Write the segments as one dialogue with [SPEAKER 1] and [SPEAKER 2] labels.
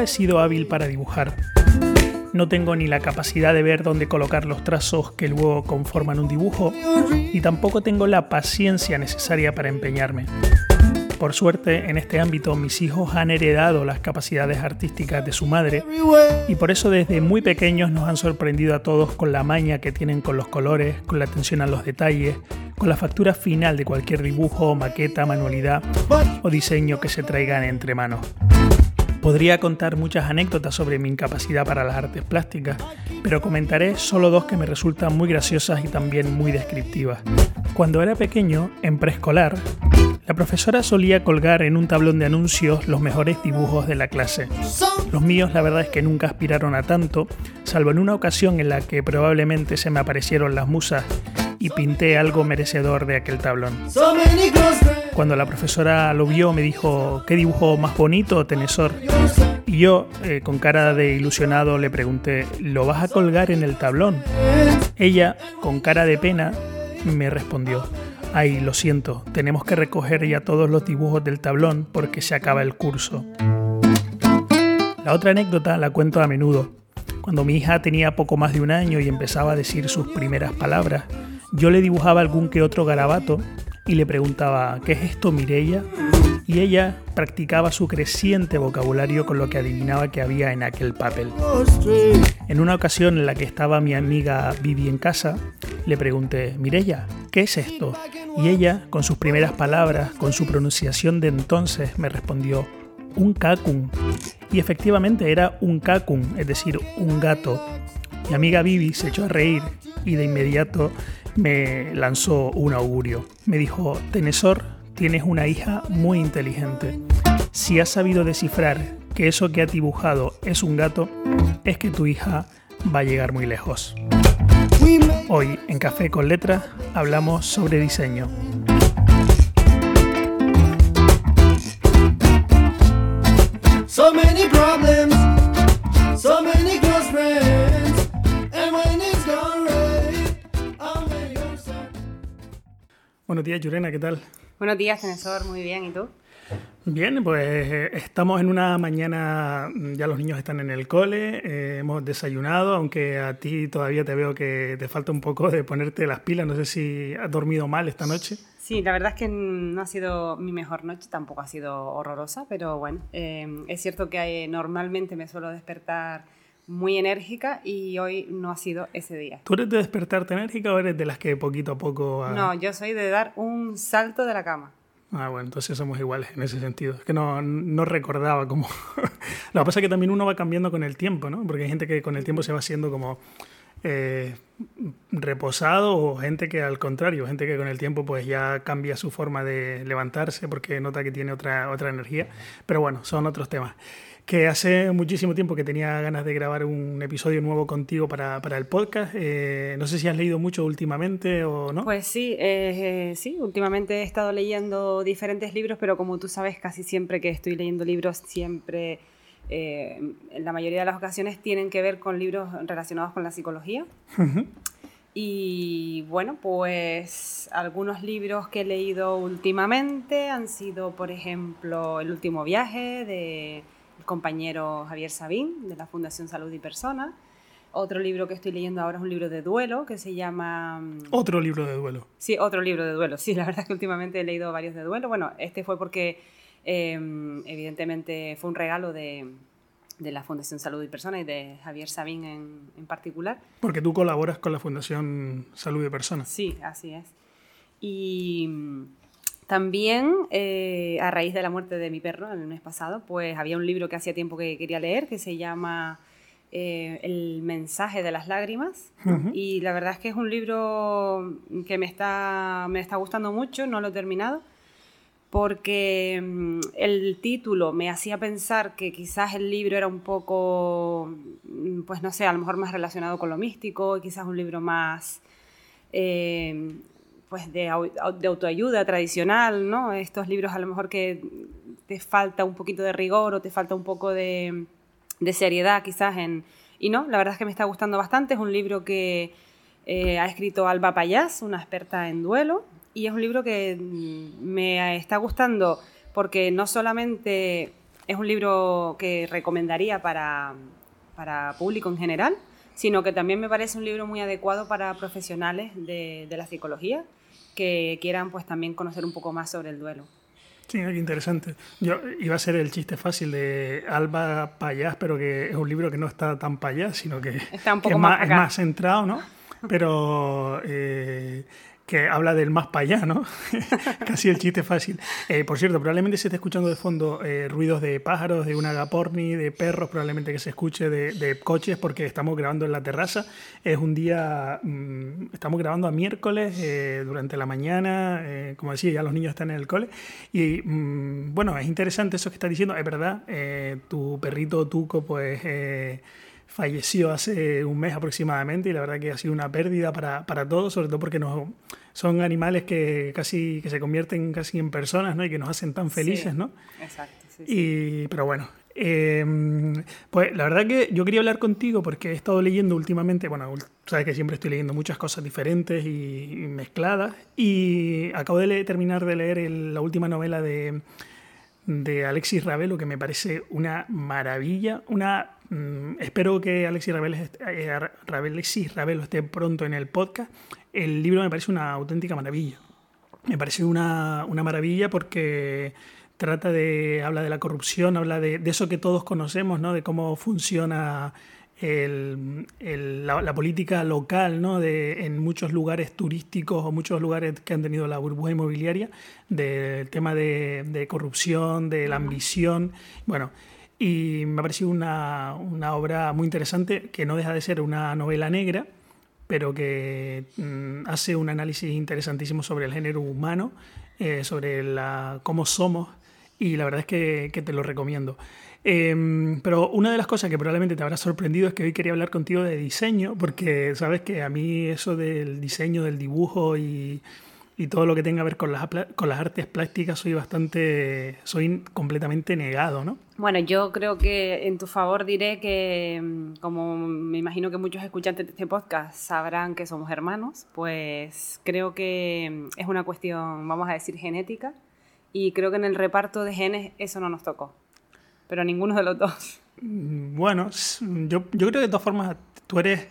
[SPEAKER 1] He sido hábil para dibujar. No tengo ni la capacidad de ver dónde colocar los trazos que luego conforman un dibujo, y tampoco tengo la paciencia necesaria para empeñarme. Por suerte, en este ámbito mis hijos han heredado las capacidades artísticas de su madre y por eso desde muy pequeños nos han sorprendido a todos con la maña que tienen con los colores, con la atención a los detalles, con la factura final de cualquier dibujo, maqueta, manualidad o diseño que se traigan entre manos. Podría contar muchas anécdotas sobre mi incapacidad para las artes plásticas, pero comentaré solo dos que me resultan muy graciosas y también muy descriptivas. Cuando era pequeño, en preescolar, la profesora solía colgar en un tablón de anuncios los mejores dibujos de la clase. Los míos la verdad es que nunca aspiraron a tanto, salvo en una ocasión en la que probablemente se me aparecieron las musas y pinté algo merecedor de aquel tablón. Cuando la profesora lo vio me dijo, ¿qué dibujo más bonito, Tenesor? Y yo, eh, con cara de ilusionado, le pregunté, ¿lo vas a colgar en el tablón? Ella, con cara de pena, me respondió, ay, lo siento, tenemos que recoger ya todos los dibujos del tablón porque se acaba el curso. La otra anécdota la cuento a menudo. Cuando mi hija tenía poco más de un año y empezaba a decir sus primeras palabras, yo le dibujaba algún que otro garabato y le preguntaba, ¿qué es esto, Mirella? Y ella practicaba su creciente vocabulario con lo que adivinaba que había en aquel papel. En una ocasión en la que estaba mi amiga Vivi en casa, le pregunté, Mirella, ¿qué es esto? Y ella, con sus primeras palabras, con su pronunciación de entonces, me respondió, un cacum. Y efectivamente era un cacum, es decir, un gato. Mi amiga Vivi se echó a reír y de inmediato me lanzó un augurio. Me dijo, Tenesor, tienes una hija muy inteligente. Si has sabido descifrar que eso que ha dibujado es un gato, es que tu hija va a llegar muy lejos. Hoy en Café con Letras hablamos sobre diseño. Buenos días, Yurena, ¿qué tal?
[SPEAKER 2] Buenos días, Tenesor, muy bien, ¿y tú?
[SPEAKER 1] Bien, pues eh, estamos en una mañana, mm, ya los niños están en el cole, eh, hemos desayunado, aunque a ti todavía te veo que te falta un poco de ponerte las pilas, no sé si has dormido mal esta noche.
[SPEAKER 2] Sí, la verdad es que no ha sido mi mejor noche, tampoco ha sido horrorosa, pero bueno, eh, es cierto que normalmente me suelo despertar muy enérgica y hoy no ha sido ese día.
[SPEAKER 1] ¿Tú eres de despertarte enérgica o eres de las que poquito a poco...
[SPEAKER 2] No, yo soy de dar un salto de la cama.
[SPEAKER 1] Ah, bueno, entonces somos iguales en ese sentido. Es que no, no recordaba cómo... Lo que pasa es que también uno va cambiando con el tiempo, ¿no? Porque hay gente que con el tiempo se va haciendo como eh, reposado o gente que al contrario, gente que con el tiempo pues ya cambia su forma de levantarse porque nota que tiene otra, otra energía. Pero bueno, son otros temas que hace muchísimo tiempo que tenía ganas de grabar un episodio nuevo contigo para, para el podcast. Eh, no sé si has leído mucho últimamente o no.
[SPEAKER 2] Pues sí, eh, sí, últimamente he estado leyendo diferentes libros, pero como tú sabes, casi siempre que estoy leyendo libros, siempre, eh, en la mayoría de las ocasiones, tienen que ver con libros relacionados con la psicología. Y bueno, pues algunos libros que he leído últimamente han sido, por ejemplo, El último viaje de compañero Javier Sabín, de la Fundación Salud y Personas. Otro libro que estoy leyendo ahora es un libro de duelo que se llama...
[SPEAKER 1] Mm, otro libro de duelo.
[SPEAKER 2] Sí, otro libro de duelo. Sí, la verdad es que últimamente he leído varios de duelo. Bueno, este fue porque em, evidentemente fue un regalo de, de, la Fundación Salud y Personas y de Javier Sabín en, en, particular.
[SPEAKER 1] Porque tú colaboras con la Fundación Salud y Personas.
[SPEAKER 2] Sí, así es. Y también, eh, a raíz de la muerte de mi perro el mes pasado, pues había un libro que hacía tiempo que quería leer que se llama eh, El mensaje de las lágrimas. Y la verdad es que es un libro que me está, me está gustando mucho, no lo he terminado, porque mm, el título me hacía pensar que quizás el libro era un poco, mm, pues no sé, a lo mejor más relacionado con lo místico, quizás un libro más... Eh, pues de, autoayuda tradicional, ¿no? Estos libros a lo mejor que te falta un poquito de rigor o te falta un poco de, de seriedad quizás en... Y no, la verdad es que me está gustando bastante. Es un libro que eh, ha escrito Alba Payás, una experta en duelo, y es un libro que mm, me está gustando porque no solamente es un libro que recomendaría para, para público en general, sino que también me parece un libro muy adecuado para profesionales de, de la psicología que quieran pues también conocer un poco más sobre el duelo.
[SPEAKER 1] Sí, qué interesante. Yo iba a ser el chiste fácil de Alba Payás, pero que es un libro que no está tan payás, sino que,
[SPEAKER 2] Está un poco
[SPEAKER 1] es,
[SPEAKER 2] más
[SPEAKER 1] más, es más centrado, ¿no? Pero eh, que habla del más para allá, ¿no? Casi el chiste fácil. Eh, por cierto, probablemente se esté escuchando de fondo eh, ruidos de pájaros, de una agaporni, de perros, probablemente que se escuche de, coches porque estamos grabando en la terraza. Es un día, mm, estamos grabando a miércoles eh, durante la mañana, eh, como decía, ya los niños están en el cole. Y mm, bueno, es interesante eso que estás diciendo, es verdad, tu perrito Tuco, pues... falleció hace un mes aproximadamente y la verdad que ha sido una pérdida para, para todos, sobre todo porque no, son animales que casi que se convierten casi en personas ¿no? y que nos hacen tan felices,
[SPEAKER 2] Sí,
[SPEAKER 1] ¿no?
[SPEAKER 2] Exacto. sí, sí.
[SPEAKER 1] Y, pero bueno, eh, pues la verdad que yo quería hablar contigo porque he estado leyendo últimamente, bueno, sabes que siempre estoy leyendo muchas cosas diferentes y, y mezcladas y acabo de terminar de leer el- la última novela de, de Alexis Ravelo que me parece una maravilla, una mm, espero que Alexis Ravelo, eh, esté pronto en el podcast. El libro me parece una auténtica maravilla. Me parece una, una maravilla porque trata de, habla de la corrupción, habla de, eso que todos conocemos, ¿no? de cómo funciona la política local ¿no? de, en muchos lugares turísticos o muchos lugares que han tenido la burbuja inmobiliaria, del tema de, de corrupción, de la ambición. Bueno, y me ha parecido una, una obra muy interesante que no deja de ser una novela negra, pero que mm, hace un análisis interesantísimo sobre el género humano, eh, sobre la, cómo somos, y la verdad es que, que te lo recomiendo. Eh, pero una de las cosas que probablemente te habrá sorprendido es que hoy quería hablar contigo de diseño, porque sabes que a mí eso del diseño, del dibujo y, y todo lo que tenga que ver con las, con las artes plásticas soy bastante, soy completamente negado, ¿no?
[SPEAKER 2] Bueno, yo creo que en tu favor diré que, como me imagino que muchos escuchantes de este podcast sabrán que somos hermanos, pues creo que es una cuestión, vamos a decir, genética, y creo que en el reparto de genes eso no nos tocó, pero ninguno de los dos.
[SPEAKER 1] Mm, Bueno, yo, yo creo que de todas formas tú eres,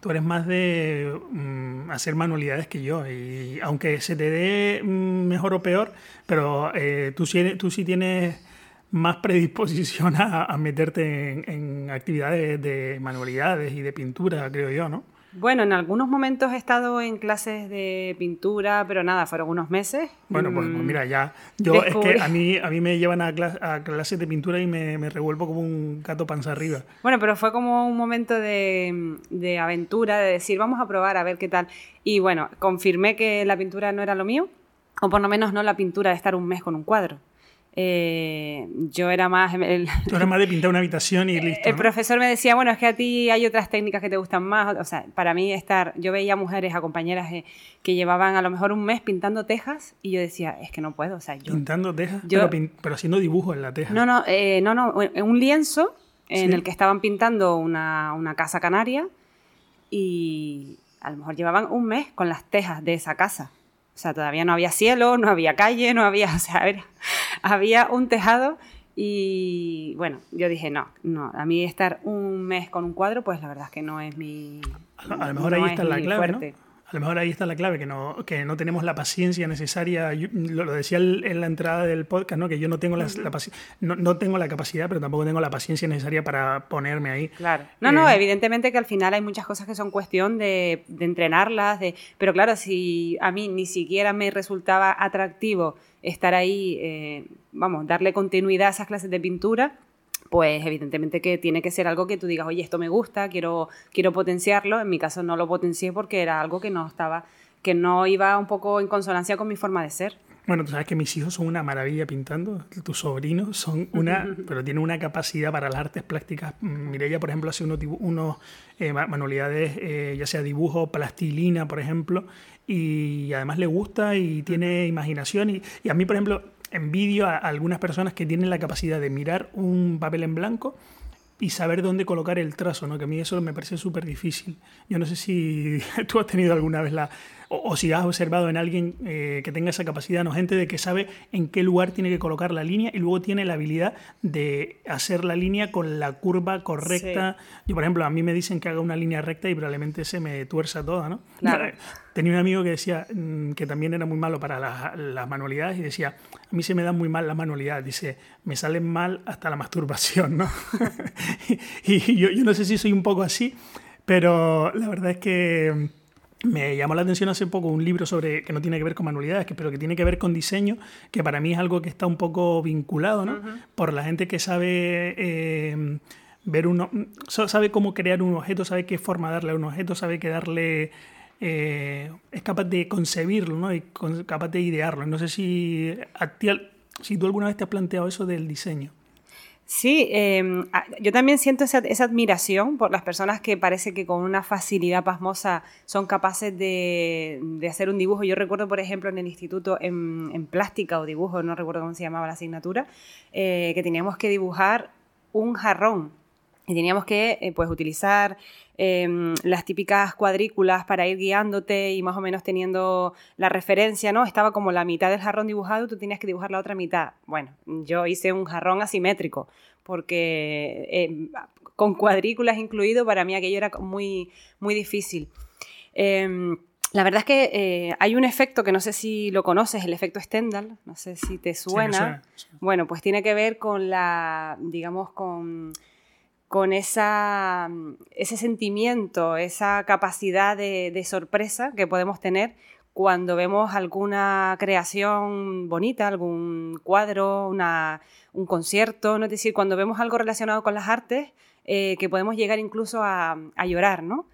[SPEAKER 1] tú eres más de mm, hacer manualidades que yo. Y aunque se te dé mm, mejor o peor, pero eh, tú, sí, tienes más predisposición a, a meterte en, en actividades de manualidades y de pintura, creo yo, ¿no?
[SPEAKER 2] Bueno, en algunos momentos he estado en clases de pintura, pero nada, fueron unos meses.
[SPEAKER 1] Bueno, pues, pues
[SPEAKER 2] Mm,
[SPEAKER 1] mira, ya. Yo es que a mí, a mí me llevan a, clas- a clases de pintura y me, me revuelvo como un gato panza arriba.
[SPEAKER 2] Bueno, pero fue como un momento de, de aventura, de decir, vamos a probar a ver qué tal. Y bueno, confirmé que la pintura no era lo mío, o por lo menos no la pintura de estar un mes con un cuadro. Eh, yo era más... El,
[SPEAKER 1] Tú eres más de pintar una habitación y listo.
[SPEAKER 2] el
[SPEAKER 1] ¿no?
[SPEAKER 2] profesor me decía, bueno, es que a ti hay otras técnicas que te gustan más. O sea, para mí estar, yo veía mujeres, a compañeras eh, que llevaban a lo mejor un mes pintando tejas y yo decía, es que no puedo. O sea, yo...
[SPEAKER 1] Pintando tejas,
[SPEAKER 2] yo-
[SPEAKER 1] pero, pero haciendo dibujos en la teja.
[SPEAKER 2] No, no, eh, no, no, un lienzo en
[SPEAKER 1] Sí.
[SPEAKER 2] el que estaban pintando una, una casa canaria y a lo mejor llevaban un mes con las tejas de esa casa. O sea, todavía no había cielo, no había calle, no había, o sea, era- había un tejado y bueno, yo dije, no, no, a mí estar un mes con un cuadro, pues la verdad es que no es mi...
[SPEAKER 1] A lo, mejor
[SPEAKER 2] no
[SPEAKER 1] ahí
[SPEAKER 2] es
[SPEAKER 1] está la clave, ¿no? A lo mejor ahí está la clave, que no, que no tenemos la paciencia necesaria. Yo- lo, decía en la entrada del podcast, ¿no? que yo no tengo, la, paci- no, no tengo la capacidad, pero tampoco tengo la paciencia necesaria para ponerme ahí.
[SPEAKER 2] Claro. No, no,
[SPEAKER 1] Eh,
[SPEAKER 2] evidentemente que al final hay muchas cosas que son cuestión de, de entrenarlas, de, pero claro, si a mí ni siquiera me resultaba atractivo estar ahí, eh, vamos, darle continuidad a esas clases de pintura, pues evidentemente que tiene que ser algo que tú digas, oye, esto me gusta, quiero, quiero potenciarlo. En mi caso no lo potencié porque era algo que no estaba, que no iba un poco en consonancia con mi forma de ser.
[SPEAKER 1] Bueno, tú sabes que mis hijos son una maravilla pintando, tus sobrinos son una, pero tienen una capacidad para las artes plásticas. Mireia, por ejemplo, hace unos, unos eh, ma- manualidades, eh, ya sea dibujo, plastilina, por ejemplo, y además le gusta y tiene imaginación. Y, y a mí, por ejemplo, envidio a algunas personas que tienen la capacidad de mirar un papel en blanco y saber dónde colocar el trazo, ¿no? Que a mí eso me parece súper difícil. Yo no sé si tú has tenido alguna vez la... o, si has observado en alguien eh, que tenga esa capacidad, no gente de que sabe en qué lugar tiene que colocar la línea y luego tiene la habilidad de hacer la línea con la curva correcta. Yo, por ejemplo, a mí me dicen que haga una línea recta y probablemente se me tuerza toda, ¿no? Tenía un amigo que decía mm, que también era muy malo para las, manualidades y decía, a mí se me dan muy mal las manualidades, dice, me salen mal hasta la masturbación, ¿no? y, yo, yo no sé si soy un poco así, pero la verdad es que me llamó la atención hace poco un libro sobre que no tiene que ver con manualidades, pero que tiene que ver con diseño, que para mí es algo que está un poco vinculado, ¿no? Por la gente que sabe eh, ver uno, sabe cómo crear un objeto, sabe qué forma darle a un objeto, sabe qué darle, eh, es capaz de concebirlo, ¿no? Y capaz de idearlo. No sé si si tú alguna vez te has planteado eso del diseño.
[SPEAKER 2] Sí, em, yo también siento esa, admiración por las personas que parece que con una facilidad pasmosa son capaces de, hacer un dibujo. Yo recuerdo, por ejemplo, en el instituto en, plástica o dibujo, no recuerdo cómo se llamaba la asignatura, eh, que teníamos que dibujar un jarrón y teníamos que eh, pues, utilizar em, las típicas cuadrículas para ir guiándote y más o menos teniendo la referencia, ¿no? Estaba como la mitad del jarrón dibujado, tú tenías que dibujar la otra mitad. Bueno, yo hice un jarrón asimétrico porque em, con cuadrículas incluido para mí aquello era muy, muy difícil. Em, la verdad es que eh, hay un efecto que no sé si lo conoces, el efecto Stendhal, no sé si te suena. Bueno, pues tiene que ver con la, digamos, con con esa, ese sentimiento, esa capacidad de, sorpresa que podemos tener cuando vemos alguna creación bonita, algún cuadro, un concierto, ¿no? es decir, cuando vemos algo relacionado con las artes, eh, que podemos llegar incluso a, llorar, ¿no?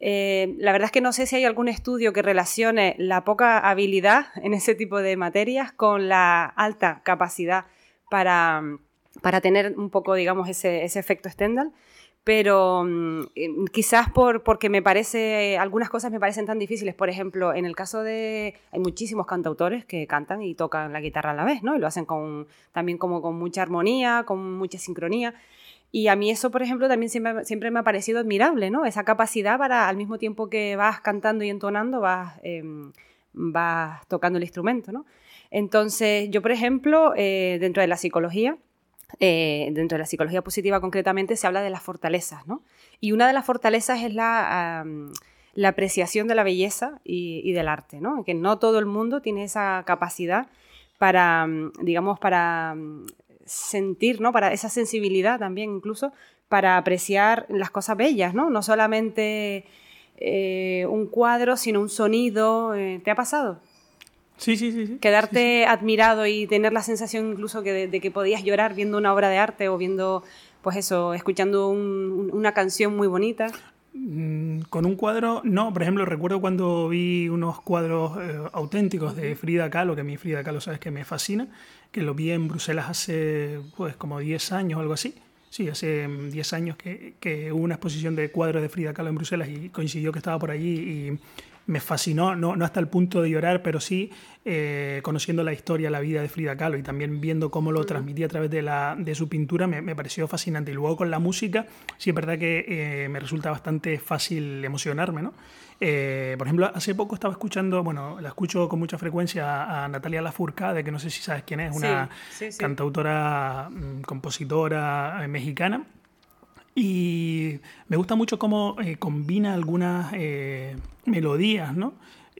[SPEAKER 2] Eh, la verdad es que no sé si hay algún estudio que relacione la poca habilidad en ese tipo de materias con la alta capacidad para, para tener un poco, digamos, ese, efecto Stendhal. Pero mm, eh, quizás por, porque me parece, algunas cosas me parecen tan difíciles. Por ejemplo, en el caso de, hay muchísimos cantautores que cantan y tocan la guitarra a la vez, ¿no? Y lo hacen con, también como con mucha armonía, con mucha sincronía. Y a mí eso, por ejemplo, también siempre, siempre me ha parecido admirable, ¿no? Esa capacidad para, al mismo tiempo que vas cantando y entonando, vas, em, vas tocando el instrumento, ¿no? Entonces, yo, por ejemplo, eh, dentro de la psicología, eh, dentro de la psicología positiva concretamente se habla de las fortalezas, ¿no? Y una de las fortalezas es la, la apreciación de la belleza y, del arte, ¿no? Que no todo el mundo tiene esa capacidad para, digamos, para sentir, ¿no? Para esa sensibilidad también incluso para apreciar las cosas bellas, ¿no? No solamente eh, un cuadro, sino un sonido. Eh, ¿Te ha pasado?
[SPEAKER 1] Sí, sí, sí.
[SPEAKER 2] Quedarte admirado y tener la sensación incluso que de, que podías llorar viendo una obra de arte o viendo, pues eso, escuchando una canción muy bonita.
[SPEAKER 1] Mm, con un cuadro, no, por ejemplo, recuerdo cuando vi unos cuadros eh, auténticos de Frida Kahlo, que a mí Frida Kahlo sabes que me fascina, que lo vi en Bruselas hace pues como 10 años o algo así. Sí, hace 10 años que, que, hubo una exposición de cuadros de Frida Kahlo en Bruselas y coincidió que estaba por allí y me fascinó, no, no hasta el punto de llorar, pero sí eh, conociendo la historia, la vida de Frida Kahlo y también viendo cómo lo transmitía a través de, la, de su pintura, me, pareció fascinante. Y luego con la música, sí es verdad que eh, me resulta bastante fácil emocionarme, ¿no? Eh, por ejemplo, hace poco estaba escuchando, bueno, la escucho con mucha frecuencia a Natalia Lafourcade, que no sé si sabes quién es, una cantautora, mm, compositora mexicana. Y me gusta mucho cómo combina algunas melodías, ¿no?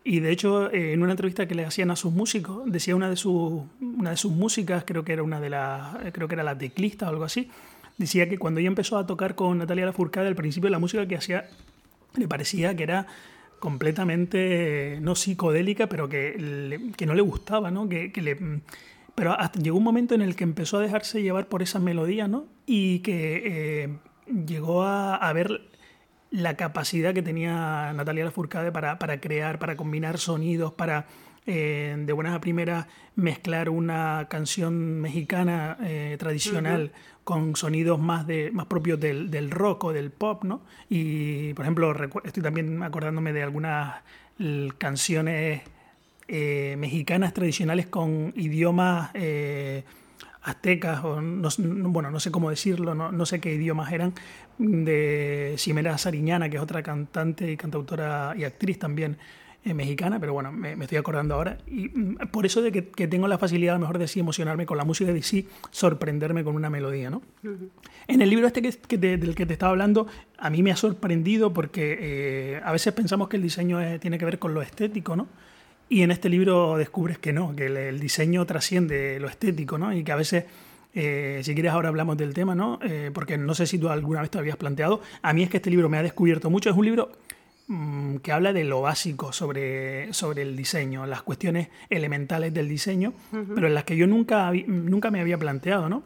[SPEAKER 1] Y de hecho, eh, en una entrevista que le hacían a sus músicos, decía una de, sus, una de sus músicas, creo que era una de las, creo que era la teclista o algo así, decía que cuando ella empezó a tocar con Natalia Lafourcade, al principio la música que hacía le parecía que era completamente, no psicodélica, pero que, que no le gustaba, ¿no? Que, que le, pero hasta llegó un momento en el que empezó a dejarse llevar por esas melodías, ¿no? Y que eh, llegó a, a ver la capacidad que tenía Natalia Lafourcade para, para crear, para combinar sonidos, para eh, de buenas a primeras mezclar una canción mexicana eh, tradicional con sonidos más, de, más propios del, del, rock o del pop, ¿no? Y, por ejemplo, estoy también acordándome de algunas canciones eh, mexicanas tradicionales con idiomas aztecas, o no, bueno, no sé cómo decirlo, no, no, sé qué idiomas eran, de Ximena Sariñana, que es otra cantante y cantautora y actriz también eh, mexicana, pero bueno, me, estoy acordando ahora. Y mm, por eso de que, tengo la facilidad a lo mejor de sí emocionarme con la música y de sí sorprenderme con una melodía, ¿no? En el libro este que, del que te estaba hablando, a mí me ha sorprendido porque eh, a veces pensamos que el diseño tiene que ver con lo estético, ¿no? Y en este libro descubres que no, que el, diseño trasciende lo estético, ¿no? Y que a veces, eh, si quieres ahora hablamos del tema, ¿no? Eh, porque no sé si tú alguna vez te habías planteado, a mí es que este libro me ha descubierto mucho, es un libro mm, que habla de lo básico sobre, sobre el diseño, las cuestiones elementales del diseño, pero en las que yo nunca, nunca me había planteado, ¿no?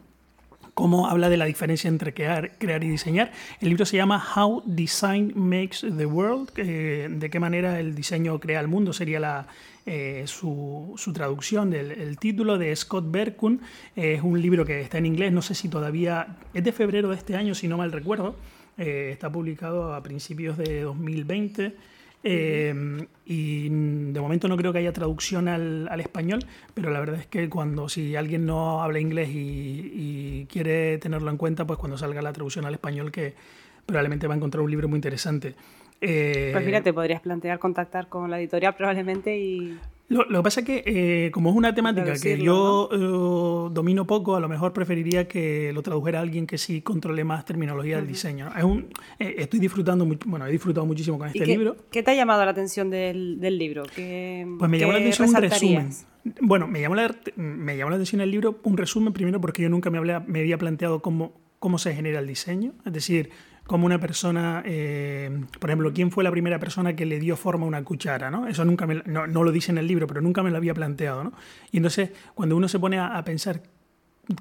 [SPEAKER 1] cómo habla de la diferencia entre crear, crear y diseñar. El libro se llama How Design Makes the World, de qué manera el diseño crea el mundo, sería la, eh, su, traducción del título de Scott Berkun. es un libro que está en inglés, no sé si todavía es de febrero de este año, si no mal recuerdo. Eh, está publicado a principios de 2020. Eh, y de momento no creo que haya traducción al, español, pero la verdad es que cuando si alguien no habla inglés y, quiere tenerlo en cuenta, pues cuando salga la traducción al español, que probablemente va a encontrar un libro muy interesante.
[SPEAKER 2] Eh, pues mira, te podrías plantear contactar con la editorial probablemente y...
[SPEAKER 1] Lo, que pasa es que, eh, como es una temática que yo eh, domino poco, a lo mejor preferiría que lo tradujera alguien que sí controle más terminología del diseño. Es un, eh, estoy disfrutando, bueno, he disfrutado muchísimo con este libro.
[SPEAKER 2] ¿Qué te ha llamado la atención del, del libro? ¿Qué,
[SPEAKER 1] pues me llamó la atención un resumen. Bueno, me llamó, la, me llamó la atención el libro un resumen primero porque yo nunca me, me había planteado cómo, cómo se genera el diseño. Es decir, como una persona, eh, por ejemplo, ¿quién fue la primera persona que le dio forma a una cuchara? ¿no? Eso nunca me, no, lo dice en el libro, pero nunca me lo había planteado. ¿no? Y entonces, cuando uno se pone a, pensar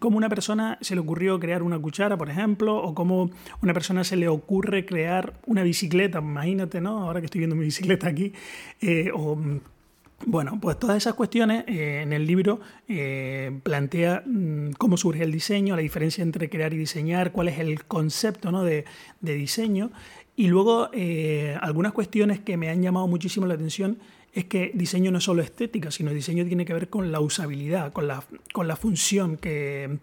[SPEAKER 1] cómo una persona se le ocurrió crear una cuchara, por ejemplo, o cómo una persona se le ocurre crear una bicicleta, imagínate, ¿no? Ahora que estoy viendo mi bicicleta aquí, eh, o bueno, pues todas esas cuestiones eh, en el libro eh, plantea mm, cómo surge el diseño, la diferencia entre crear y diseñar, cuál es el concepto ¿no? de, diseño y luego eh, algunas cuestiones que me han llamado muchísimo la atención es que diseño no es solo estética, sino diseño tiene que ver con la usabilidad, con la, con la función que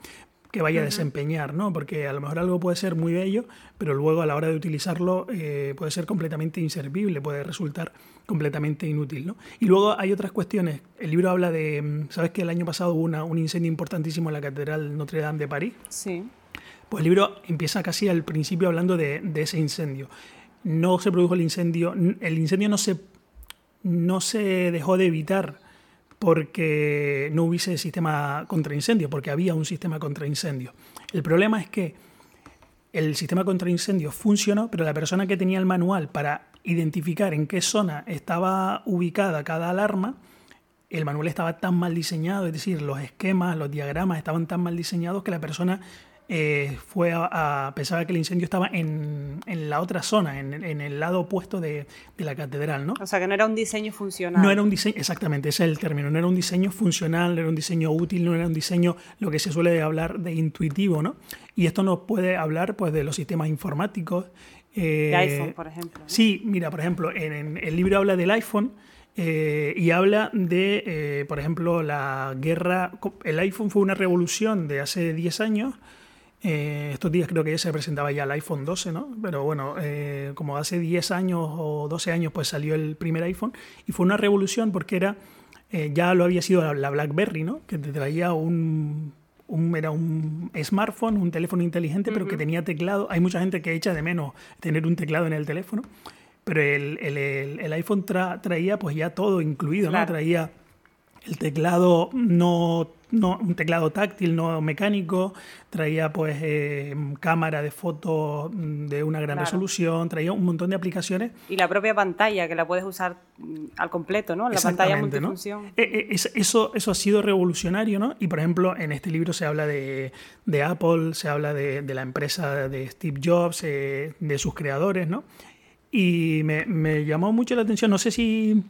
[SPEAKER 1] que vaya a desempeñar, ¿no? Porque a lo mejor algo puede ser muy bello, pero luego a la hora de utilizarlo eh, puede ser completamente inservible, puede resultar completamente inútil, ¿no? Y luego hay otras cuestiones. El libro habla de, mm, ¿sabes que el año pasado hubo una, un incendio importantísimo en la Catedral Notre Dame de París?
[SPEAKER 2] Sí.
[SPEAKER 1] Pues el libro empieza casi al principio hablando de, de ese incendio. No se produjo el incendio, el incendio no se, no se dejó de evitar porque no hubiese sistema contra incendio, porque había un sistema contra incendio. El problema es que el sistema contra incendio funcionó, pero la persona que tenía el manual para identificar en qué zona estaba ubicada cada alarma, el manual estaba tan mal diseñado, es decir, los esquemas, los diagramas estaban tan mal diseñados que la persona eh, fue a, pensaba que el incendio estaba en, la otra zona, en, el lado opuesto de, la catedral, ¿no?
[SPEAKER 2] O sea, que no era un diseño funcional.
[SPEAKER 1] No era un diseño, exactamente, ese es el término, no era un diseño funcional, no era un diseño útil, no era un diseño, lo que se suele hablar de intuitivo, ¿no? Y esto nos puede hablar, pues, de los sistemas informáticos.
[SPEAKER 2] Eh, de iPhone, por ejemplo.
[SPEAKER 1] Sí, mira, por ejemplo, en, el libro habla del iPhone, eh, y habla de, por ejemplo, la guerra. El iPhone fue una revolución de hace 10 años eh, estos días creo que ya se presentaba ya el iPhone 12, ¿no? Pero bueno, eh, como hace 10 años o 12 años pues salió el primer iPhone y fue una revolución porque era, eh, ya lo había sido la, BlackBerry, ¿no? Que te traía un, era un smartphone, un teléfono inteligente, pero que tenía teclado. Hay mucha gente que echa de menos tener un teclado en el teléfono, pero el, el, el, iPhone traía pues ya todo incluido, ¿no? Traía el teclado no, no, un teclado táctil, no mecánico, traía pues eh, cámara de foto de una gran resolución, traía un montón de aplicaciones.
[SPEAKER 2] Y la propia pantalla, que la puedes usar mm, al completo, ¿no? La pantalla multifunción.
[SPEAKER 1] Eh, eh, eso, eso ha sido revolucionario, ¿no? Y por ejemplo, en este libro se habla de, Apple, se habla de, la empresa de Steve Jobs, de sus creadores, ¿no? Y me, me llamó mucho la atención, no sé si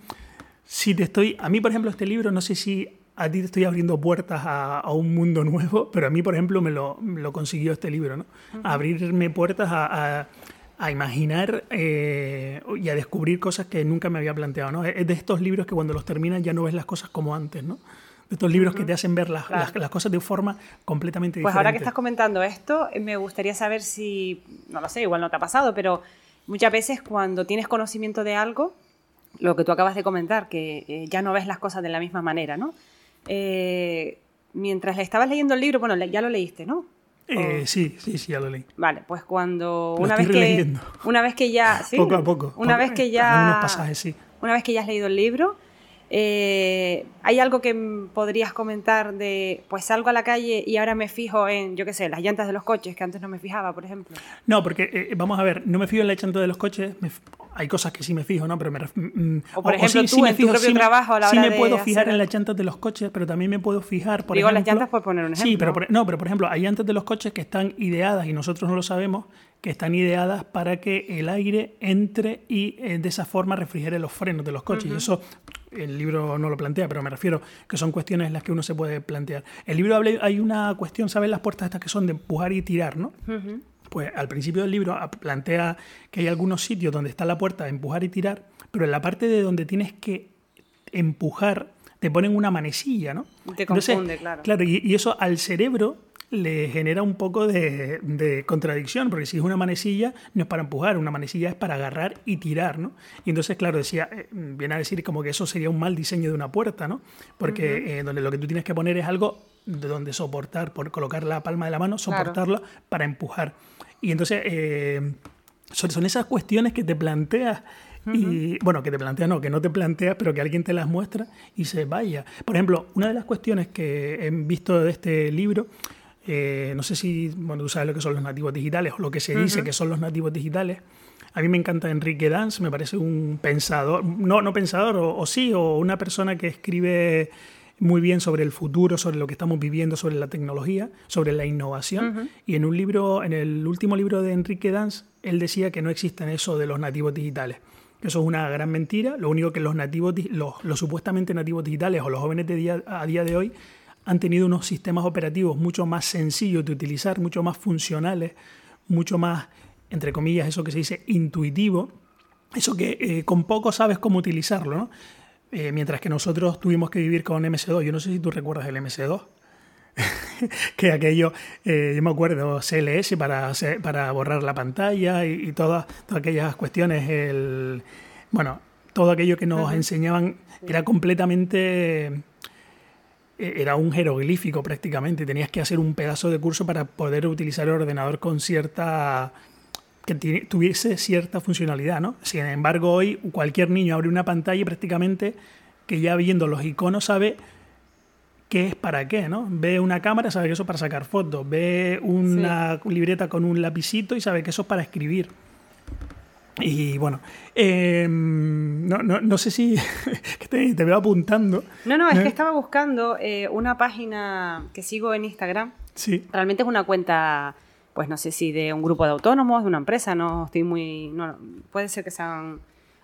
[SPEAKER 1] si te estoy, a mí por ejemplo este libro, no sé si a ti te estoy abriendo puertas a, un mundo nuevo, pero a mí por ejemplo me lo, lo consiguió este libro, ¿no? Abrirme puertas a, a, imaginar eh, y a descubrir cosas que nunca me había planteado, ¿no? Es de estos libros que cuando los terminas ya no ves las cosas como antes, ¿no? De estos libros que te hacen ver las, las, cosas de forma completamente
[SPEAKER 2] diferente.
[SPEAKER 1] Pues
[SPEAKER 2] ahora que estás comentando esto, me gustaría saber si, no lo sé, igual no te ha pasado, pero muchas veces cuando tienes conocimiento de algo, lo que tú acabas de comentar, que eh, ya no ves las cosas de la misma manera, ¿no? Eh, mientras le estabas leyendo el libro, bueno, ya lo leíste, ¿no?
[SPEAKER 1] Eh, sí, sí, sí, ya lo leí.
[SPEAKER 2] Vale, pues cuando una vez que una vez que ya
[SPEAKER 1] poco a poco,
[SPEAKER 2] una vez que ya
[SPEAKER 1] unos pasajes, sí.
[SPEAKER 2] una vez que ya has leído el libro, eh, ¿Hay algo que podrías comentar de, pues salgo a la calle y ahora me fijo en, yo qué sé, las llantas de los coches, que antes no me fijaba, por ejemplo?
[SPEAKER 1] No, porque, eh, vamos a ver, no me fijo en las llantas de los coches, hay cosas que sí me fijo, ¿no? Pero me,
[SPEAKER 2] mm, o por ejemplo, tú en tu propio trabajo a la
[SPEAKER 1] hora
[SPEAKER 2] Sí
[SPEAKER 1] me puedo fijar en las llantas de los coches, pero también me puedo fijar, por
[SPEAKER 2] Digo
[SPEAKER 1] las
[SPEAKER 2] llantas por poner un ejemplo.
[SPEAKER 1] Sí, pero no, pero por ejemplo, hay llantas de los coches que están ideadas, y nosotros no lo sabemos, que están ideadas para que el aire entre y eh, de esa forma refrigere los frenos de los coches. Y eso el libro no lo plantea, pero me refiero que son cuestiones en las que uno se puede plantear. El libro habla, hay una cuestión, ¿sabes? Las puertas estas que son de empujar y tirar, ¿no? Pues al principio del libro plantea que hay algunos sitios donde está la puerta de empujar y tirar, pero en la parte de donde tienes que empujar te ponen una manecilla, ¿no?
[SPEAKER 2] Te confunde, claro.
[SPEAKER 1] Claro, y, eso al cerebro le genera un poco de, contradicción, porque si es una manecilla, no es para empujar, una manecilla es para agarrar y tirar, ¿no? Y entonces, claro, decía, eh, viene a decir como que eso sería un mal diseño de una puerta, ¿no? Porque eh, donde lo que tú tienes que poner es algo de donde soportar, por colocar la palma de la mano, soportarla para empujar. Y entonces, eh, son, esas cuestiones que te planteas y bueno, que te planteas, no, que no te planteas, pero que alguien te las muestra y se vaya. Por ejemplo, una de las cuestiones que he visto de este libro eh, no sé si bueno, tú sabes lo que son los nativos digitales o lo que se dice que son los nativos digitales. A mí me encanta Enrique Danz, me parece un pensador, no, no pensador, o, sí, o una persona que escribe muy bien sobre el futuro, sobre lo que estamos viviendo, sobre la tecnología, sobre la innovación. Y en un libro, en el último libro de Enrique Danz, él decía que no existen eso de los nativos digitales. Que eso es una gran mentira. Lo único que los nativos, los, los supuestamente nativos digitales o los jóvenes de día, a día de hoy han tenido unos sistemas operativos mucho más sencillos de utilizar, mucho más funcionales, mucho más, entre comillas, eso que se dice intuitivo, eso que eh, con poco sabes cómo utilizarlo, ¿no? Eh, mientras que nosotros tuvimos que vivir con MS2. Yo no sé si tú recuerdas el MS2. que aquello, eh, yo me acuerdo, CLS para, para borrar la pantalla y, todas, todas aquellas cuestiones, el, bueno, todo aquello que nos enseñaban era completamente e-, era un jeroglífico prácticamente. Tenías que hacer un pedazo de curso para poder utilizar el ordenador con cierta que tuviese cierta funcionalidad, ¿no? Sin embargo, hoy cualquier niño abre una pantalla y prácticamente que ya viendo los iconos sabe qué es para qué, ¿no? Ve una cámara, sabe que eso es para sacar fotos, ve una libreta con un lapicito y sabe que eso es para escribir. Y bueno, em, no, no, no, sé si te, te, veo apuntando.
[SPEAKER 2] No, no, es que estaba buscando eh, una página que sigo en Instagram.
[SPEAKER 1] Sí.
[SPEAKER 2] Realmente es una cuenta, pues no sé si de un grupo de autónomos, de una empresa, no estoy muy... No, puede ser que sean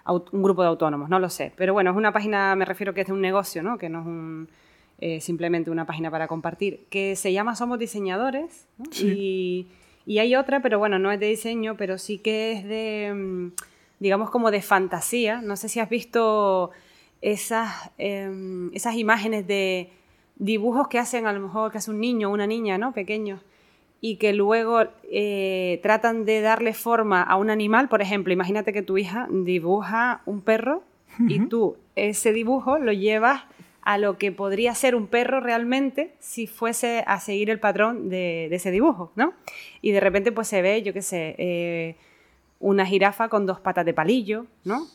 [SPEAKER 2] un grupo de autónomos, no lo sé. Pero bueno, es una página, me refiero que es de un negocio, ¿no? Que no es un, eh, simplemente una página para compartir, que se llama Somos Diseñadores. Sí. Y y hay otra, pero bueno, no es de diseño, pero sí que es de, mm, digamos, como de fantasía. No sé si has visto esas, em, esas imágenes de dibujos que hacen a lo mejor que hace un niño o una niña, ¿no? Pequeños. Y que luego eh, tratan de darle forma a un animal. Por ejemplo, imagínate que tu hija dibuja un perro y tú ese dibujo lo llevas a lo que podría ser un perro realmente si fuese a seguir el patrón de, ese dibujo, ¿no? Y de repente pues se ve, yo qué sé, eh, una jirafa con dos patas de palillo, ¿no?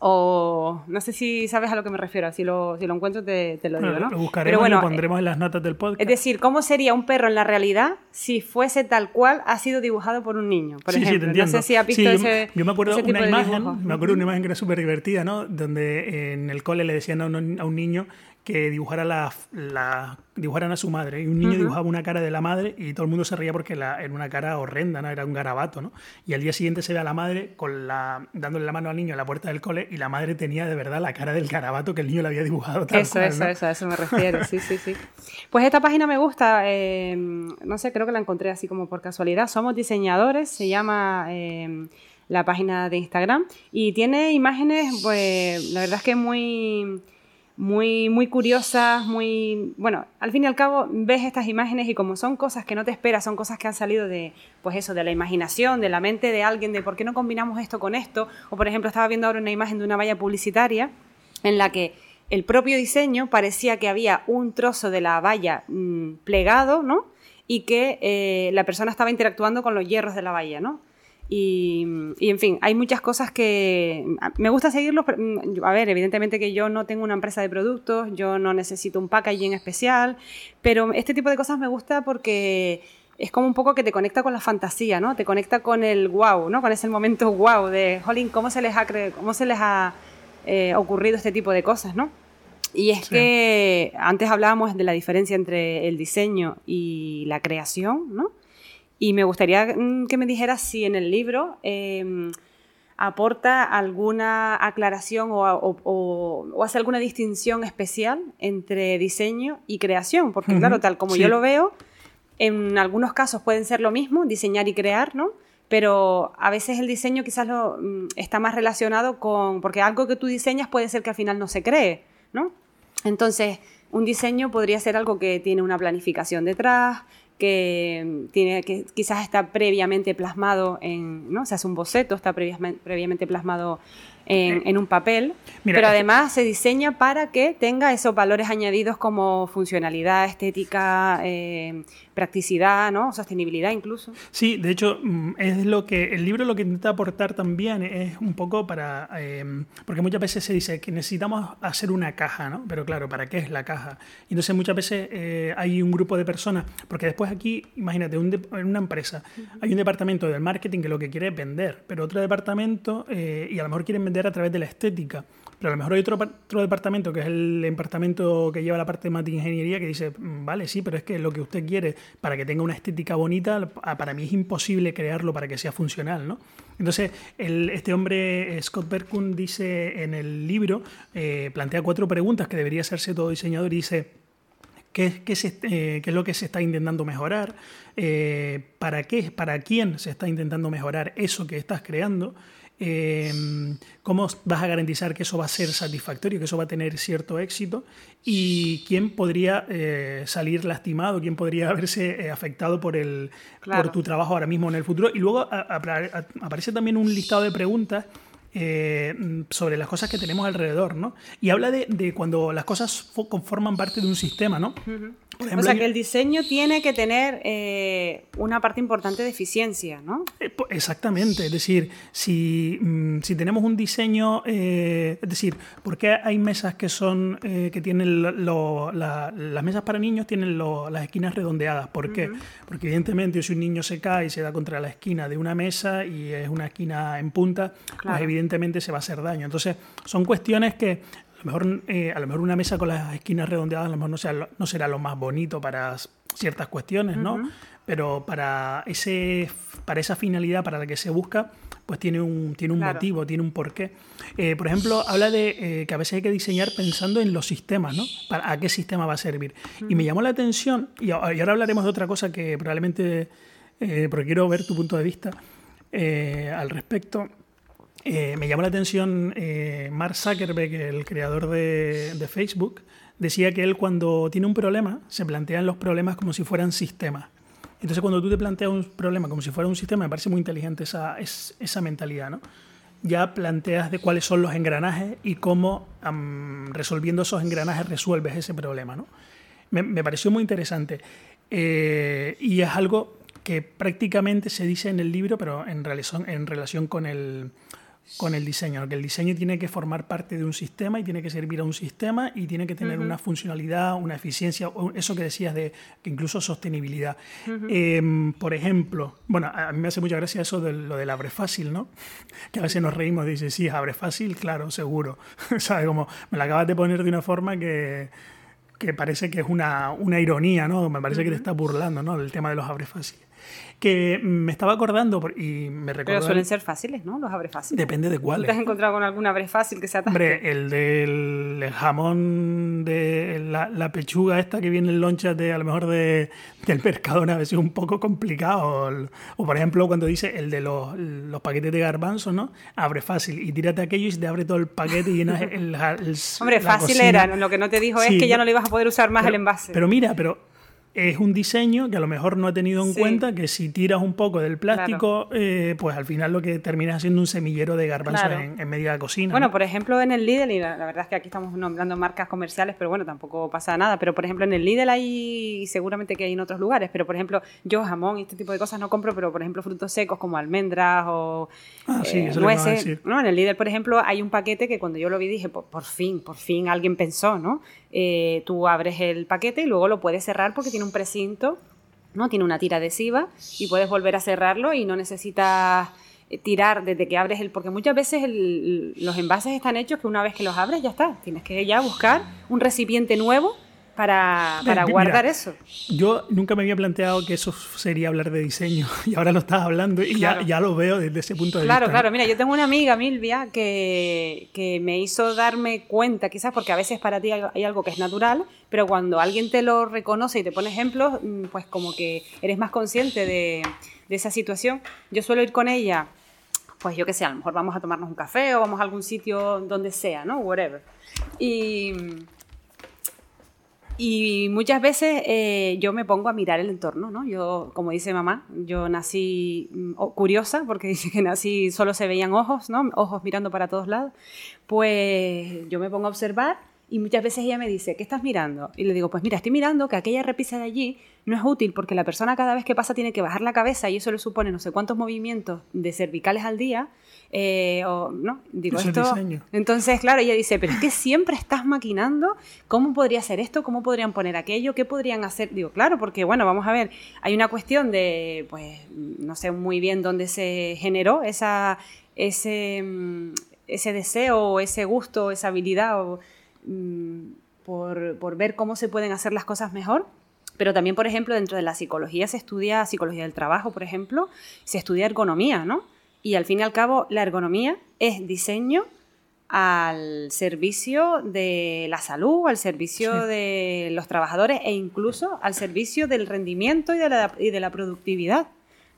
[SPEAKER 2] O no sé si sabes a lo que me refiero, si lo, si lo encuentro te, lo digo, ¿no?
[SPEAKER 1] Lo buscaremos y lo pondremos en las notas del podcast.
[SPEAKER 2] Es decir, ¿cómo sería un perro en la realidad si fuese tal cual ha sido dibujado por un niño? Por ejemplo,
[SPEAKER 1] sí, te entiendo.
[SPEAKER 2] no sé si has visto ese
[SPEAKER 1] Yo me acuerdo una imagen, me acuerdo una imagen que era súper divertida, ¿no? Donde en el cole le decían a un, a un niño que dibujara la, la, dibujaran a su madre. Y un niño dibujaba una cara de la madre y todo el mundo se reía porque la, era una cara horrenda, ¿no? Era un garabato, ¿no? Y al día siguiente se ve a la madre con la, dándole la mano al niño a la puerta del cole y la madre tenía de verdad la cara del garabato que el niño le había dibujado. Tal
[SPEAKER 2] eso,
[SPEAKER 1] cual,
[SPEAKER 2] eso, eso, a eso me refiero, sí, sí, sí. Pues esta página me gusta, eh, no sé, creo que la encontré así como por casualidad. Somos diseñadores, se llama... Eh, la página de Instagram y tiene imágenes, pues la verdad es que muy muy, muy curiosas, muy... Bueno, al fin y al cabo ves estas imágenes y como son cosas que no te esperas, son cosas que han salido de, pues eso, de la imaginación, de la mente de alguien, de por qué no combinamos esto con esto. O por ejemplo, estaba viendo ahora una imagen de una valla publicitaria en la que el propio diseño parecía que había un trozo de la valla mm, plegado, ¿no? Y que eh, la persona estaba interactuando con los hierros de la valla, ¿no? Y, en fin, hay muchas cosas que me gusta seguirlos. Mm, a ver, evidentemente que yo no tengo una empresa de productos, yo no necesito un packaging especial, pero este tipo de cosas me gusta porque es como un poco que te conecta con la fantasía, ¿no? Te conecta con el wow, ¿no? Con ese momento wow de, jolín, ¿cómo se les ha, cómo se les ha eh, ocurrido este tipo de cosas, ¿no? Y es que antes hablábamos de la diferencia entre el diseño y la creación, ¿no? Y me gustaría mm, que me dijeras si en el libro em, aporta alguna aclaración o, hace alguna distinción especial entre diseño y creación, porque claro, tal como yo lo veo, en algunos casos pueden ser lo mismo, diseñar y crear, ¿no? Pero a veces el diseño quizás lo, mm, está más relacionado con, porque algo que tú diseñas puede ser que al final no se cree, ¿no? Entonces, un diseño podría ser algo que tiene una planificación detrás, que, tiene, que quizás está previamente plasmado en, ¿no? Se hace un boceto, está previamente plasmado en, un papel, pero además se diseña para que tenga esos valores añadidos como funcionalidad, estética, eh, practicidad, ¿no? sostenibilidad incluso.
[SPEAKER 1] Sí, de hecho, mm, es lo que el libro lo que intenta aportar también es un poco para, em, porque muchas veces se dice que necesitamos hacer una caja, ¿no? Pero claro, ¿para qué es la caja? Entonces muchas veces eh, hay un grupo de personas, porque después aquí, imagínate, en una empresa hay un departamento del marketing que lo que quiere es vender, pero otro departamento, eh, y a lo mejor quieren vender a través de la estética. Pero a lo mejor hay otro, otro departamento, que es el departamento que lleva la parte más de ingeniería, que dice, mm, vale, sí, pero es que lo que usted quiere para que tenga una estética bonita, para mí es imposible crearlo para que sea funcional, ¿no? Entonces, el, este hombre, Scott Berkun, dice en el libro, eh, plantea cuatro preguntas que debería hacerse todo diseñador y dice, ¿Qué, qué, eh, qué, es lo que se está intentando mejorar? Eh, ¿Para qué? ¿Para quién se está intentando mejorar eso que estás creando? Em, cómo vas a garantizar que eso va a ser satisfactorio, que eso va a tener cierto éxito y quién podría eh, salir lastimado, quién podría verse eh, afectado por, el, por tu trabajo ahora mismo en el futuro. Y luego aparece también un listado de preguntas eh, sobre las cosas que tenemos alrededor, ¿no? Y habla de, cuando las cosas conforman parte de un sistema, ¿no?
[SPEAKER 2] o sea, que el diseño tiene que tener eh, una parte importante de eficiencia, ¿no?
[SPEAKER 1] Eh, exactamente, es decir, si, mm, si tenemos un diseño, es decir, ¿por qué hay mesas que son, que tienen las mesas para niños tienen las esquinas redondeadas? ¿Por qué? Porque evidentemente si un niño se cae y se da contra la esquina de una mesa y es una esquina en punta, pues evidentemente evidentemente se va a hacer daño. Entonces, son cuestiones que a lo mejor, eh, a lo mejor una mesa con las esquinas redondeadas a lo mejor no, sea, no será lo más bonito para ciertas cuestiones, ¿no? Pero para, ese, para esa finalidad para la que se busca, pues tiene un, tiene un motivo, tiene un porqué. Eh, por ejemplo, habla de eh, que a veces hay que diseñar pensando en los sistemas, ¿no? Para, ¿A qué sistema va a servir? Y me llamó la atención, y, ahora hablaremos de otra cosa que probablemente, porque quiero ver tu punto de vista al respecto eh, me llamó la atención eh, Mark Zuckerberg, el creador de, Facebook, decía que él cuando tiene un problema se plantean los problemas como si fueran sistemas. Entonces cuando tú te planteas un problema como si fuera un sistema, me parece muy inteligente esa, esa mentalidad, ¿no? Ya planteas de cuáles son los engranajes y cómo resolviendo esos engranajes resuelves ese problema, ¿no? Me, pareció muy interesante. Eh, y es algo que prácticamente se dice en el libro, pero en relación, en relación con el con el diseño, que el diseño tiene que formar parte de un sistema y tiene que servir a un sistema y tiene que tener una funcionalidad, una eficiencia, eso que decías de que incluso sostenibilidad. Em, por ejemplo, bueno, a mí me hace mucha gracia eso de lo del abre fácil, ¿no? Que a veces nos reímos y dice, sí, abre fácil, claro, seguro. ¿Sabes? Como me la acabas de poner de una forma que, que parece que es una, una ironía, ¿no? Me parece que te estás burlando, ¿no? El tema de los abre fácil. Que me estaba acordando y me recordó...
[SPEAKER 2] Pero suelen ser fáciles, ¿no? Los abres fáciles.
[SPEAKER 1] Depende de cuáles.
[SPEAKER 2] ¿Te has encontrado con algún abre fácil que sea tan
[SPEAKER 1] Hombre, el del jamón de la, pechuga esta que viene en lonchas de a lo mejor de, del Mercadona a veces es un poco complicado. O, por ejemplo, cuando dice el de los, los paquetes de garbanzos, ¿no? Abre fácil y tírate aquello y se te abre todo el paquete y llenas el, el,
[SPEAKER 2] Hombre, fácil era. Lo que no te dijo es que ya no le ibas a poder usar más el envase.
[SPEAKER 1] Pero mira, pero es un diseño que a lo mejor no ha tenido en cuenta que si tiras un poco del plástico, eh, pues al final lo que termina siendo un semillero de garbanzos en, media cocina.
[SPEAKER 2] Bueno, por ejemplo, en el Lidl, y la, verdad es que aquí estamos nombrando marcas comerciales, pero bueno, tampoco pasa nada. Pero por ejemplo, en el Lidl hay, y seguramente que hay en otros lugares, pero por ejemplo, yo jamón y este tipo de cosas no compro, pero por ejemplo, frutos secos como almendras o
[SPEAKER 1] ah,
[SPEAKER 2] eh, nueces. ¿no? En el Lidl, por ejemplo, hay un paquete que cuando yo lo vi dije, por, por fin, por fin alguien pensó, ¿no? Eh, tú abres el paquete y luego lo puedes cerrar porque tiene un precinto, ¿no? Tiene una tira adhesiva y puedes volver a cerrarlo y no necesitas eh, tirar desde que abres el... Porque muchas veces los envases están hechos que una vez que los abres ya está. Tienes que ya buscar un recipiente nuevo para, para guardar eso.
[SPEAKER 1] Yo nunca me había planteado que eso sería hablar de diseño y ahora lo estás hablando y ya, ya, lo veo desde ese punto de
[SPEAKER 2] vista.
[SPEAKER 1] Claro,
[SPEAKER 2] claro. Mira, yo tengo una amiga, Milvia, que, que, me hizo darme cuenta, quizás porque a veces para ti hay algo que es natural, pero cuando alguien te lo reconoce y te pone ejemplos, mm, pues como que eres más consciente de, de esa situación. Yo suelo ir con ella pues yo qué sé, a lo mejor vamos a tomarnos un café o vamos a algún sitio donde sea, ¿no? Whatever. Y, y muchas veces eh, yo me pongo a mirar el entorno, ¿no? Yo, como dice mamá, yo nací mm, curiosa, porque dice que nací, solo se veían ojos, ¿no? Ojos mirando para todos lados. Pues yo me pongo a observar y muchas veces ella me dice, ¿qué estás mirando? Y le digo, pues mira, estoy mirando que aquella repisa de allí no es útil porque la persona cada vez que pasa tiene que bajar la cabeza y eso le supone no sé cuántos movimientos de cervicales al día eh, o, ¿no? Digo, esto... Entonces, claro, ella dice, pero es que siempre estás maquinando cómo podría ser esto, cómo podrían poner aquello, qué podrían hacer. Digo, claro, porque, bueno, vamos a ver, hay una cuestión de, pues, no sé muy bien dónde se generó esa, ese, mm, ese deseo, ese gusto, esa habilidad mm, por, por ver cómo se pueden hacer las cosas mejor. Pero también, por ejemplo, dentro de la psicología se estudia psicología del trabajo, por ejemplo, se estudia ergonomía, ¿no? Y al fin y al cabo, la ergonomía es diseño al servicio de la salud, al servicio de los trabajadores e incluso al servicio del rendimiento y de la, y de la productividad.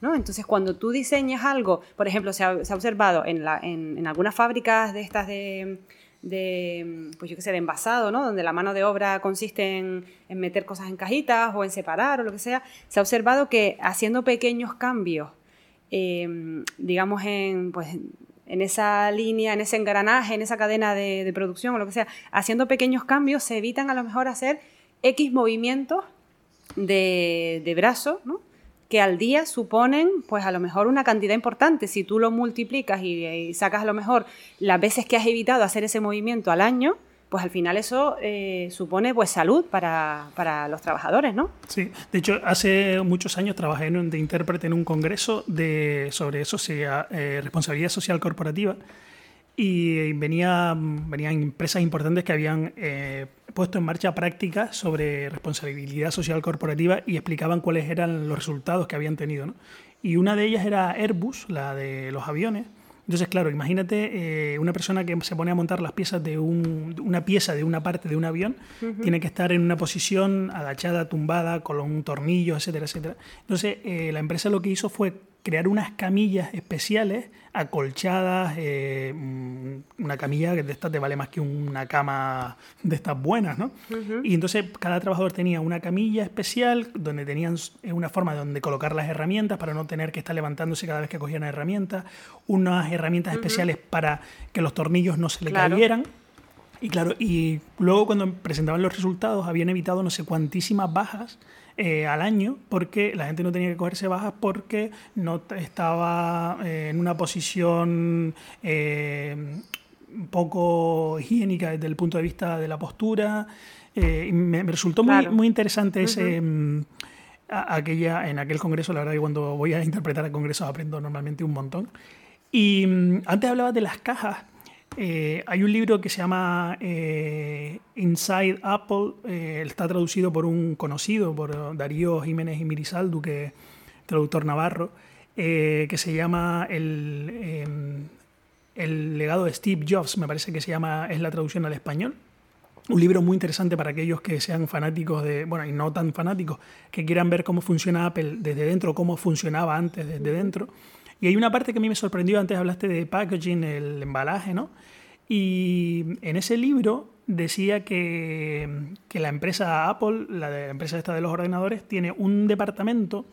[SPEAKER 2] ¿no? Entonces, cuando tú diseñas algo, por ejemplo, se ha, observado en, la, en, algunas fábricas de estas de, de, pues yo qué sé, de envasado, ¿no? donde la mano de obra consiste en, en meter cosas en cajitas o en separar o lo que sea, se ha observado que haciendo pequeños cambios Em, digamos, en, pues, en esa línea, en ese engranaje, en esa cadena de, producción o lo que sea, haciendo pequeños cambios, se evitan a lo mejor hacer X movimientos de, de brazo, que al día suponen, pues a lo mejor una cantidad importante. Si tú lo multiplicas y, y sacas a lo mejor las veces que has evitado hacer ese movimiento al año, pues al final eso eh, supone pues salud para, para, los trabajadores, ¿no?
[SPEAKER 1] Sí, de hecho hace muchos años trabajé en, de intérprete en un congreso de, sobre eso, eh, responsabilidad social corporativa y venía, venían empresas importantes que habían eh, puesto en marcha prácticas sobre responsabilidad social corporativa y explicaban cuáles eran los resultados que habían tenido. ¿no? Y una de ellas era Airbus, la de los aviones, entonces, claro, imagínate eh, una persona que se pone a montar las piezas de una pieza de una parte de un avión, tiene que estar en una posición agachada, tumbada, con un tornillo, etcétera, etcétera. Entonces, eh, la empresa lo que hizo fue crear unas camillas especiales, acolchadas, eh, mm, una camilla que de estas te vale más que una cama de estas buenas, ¿no? Y entonces cada trabajador tenía una camilla especial donde tenían una forma de donde colocar las herramientas para no tener que estar levantándose cada vez que cogían herramientas, unas herramientas especiales para que los tornillos no se le cayeran. Y claro, y luego cuando presentaban los resultados habían evitado no sé cuantísimas bajas eh, al año porque la gente no tenía que cogerse bajas porque no estaba eh, en una posición eh, poco higiénica desde el punto de vista de la postura. me, resultó muy, muy interesante ese... Mm, aquella, en aquel congreso, la verdad que cuando voy a interpretar a congresos aprendo normalmente un montón. Y mm, antes hablaba de las cajas eh, hay un libro que se llama eh, Inside Apple, eh, está traducido por un conocido, por Darío Jiménez y Mirizaldu, que, traductor navarro, que se llama el, em, el legado de Steve Jobs, me parece que se llama, es la traducción al español. Un libro muy interesante para aquellos que sean fanáticos de, bueno, y no tan fanáticos, que quieran ver cómo funciona Apple desde dentro, cómo funcionaba antes desde dentro. Y hay una parte que a mí me sorprendió, antes hablaste de packaging, el embalaje, ¿no? Y en ese libro decía que, que la empresa Apple, la, de, la empresa esta de los ordenadores, tiene un departamento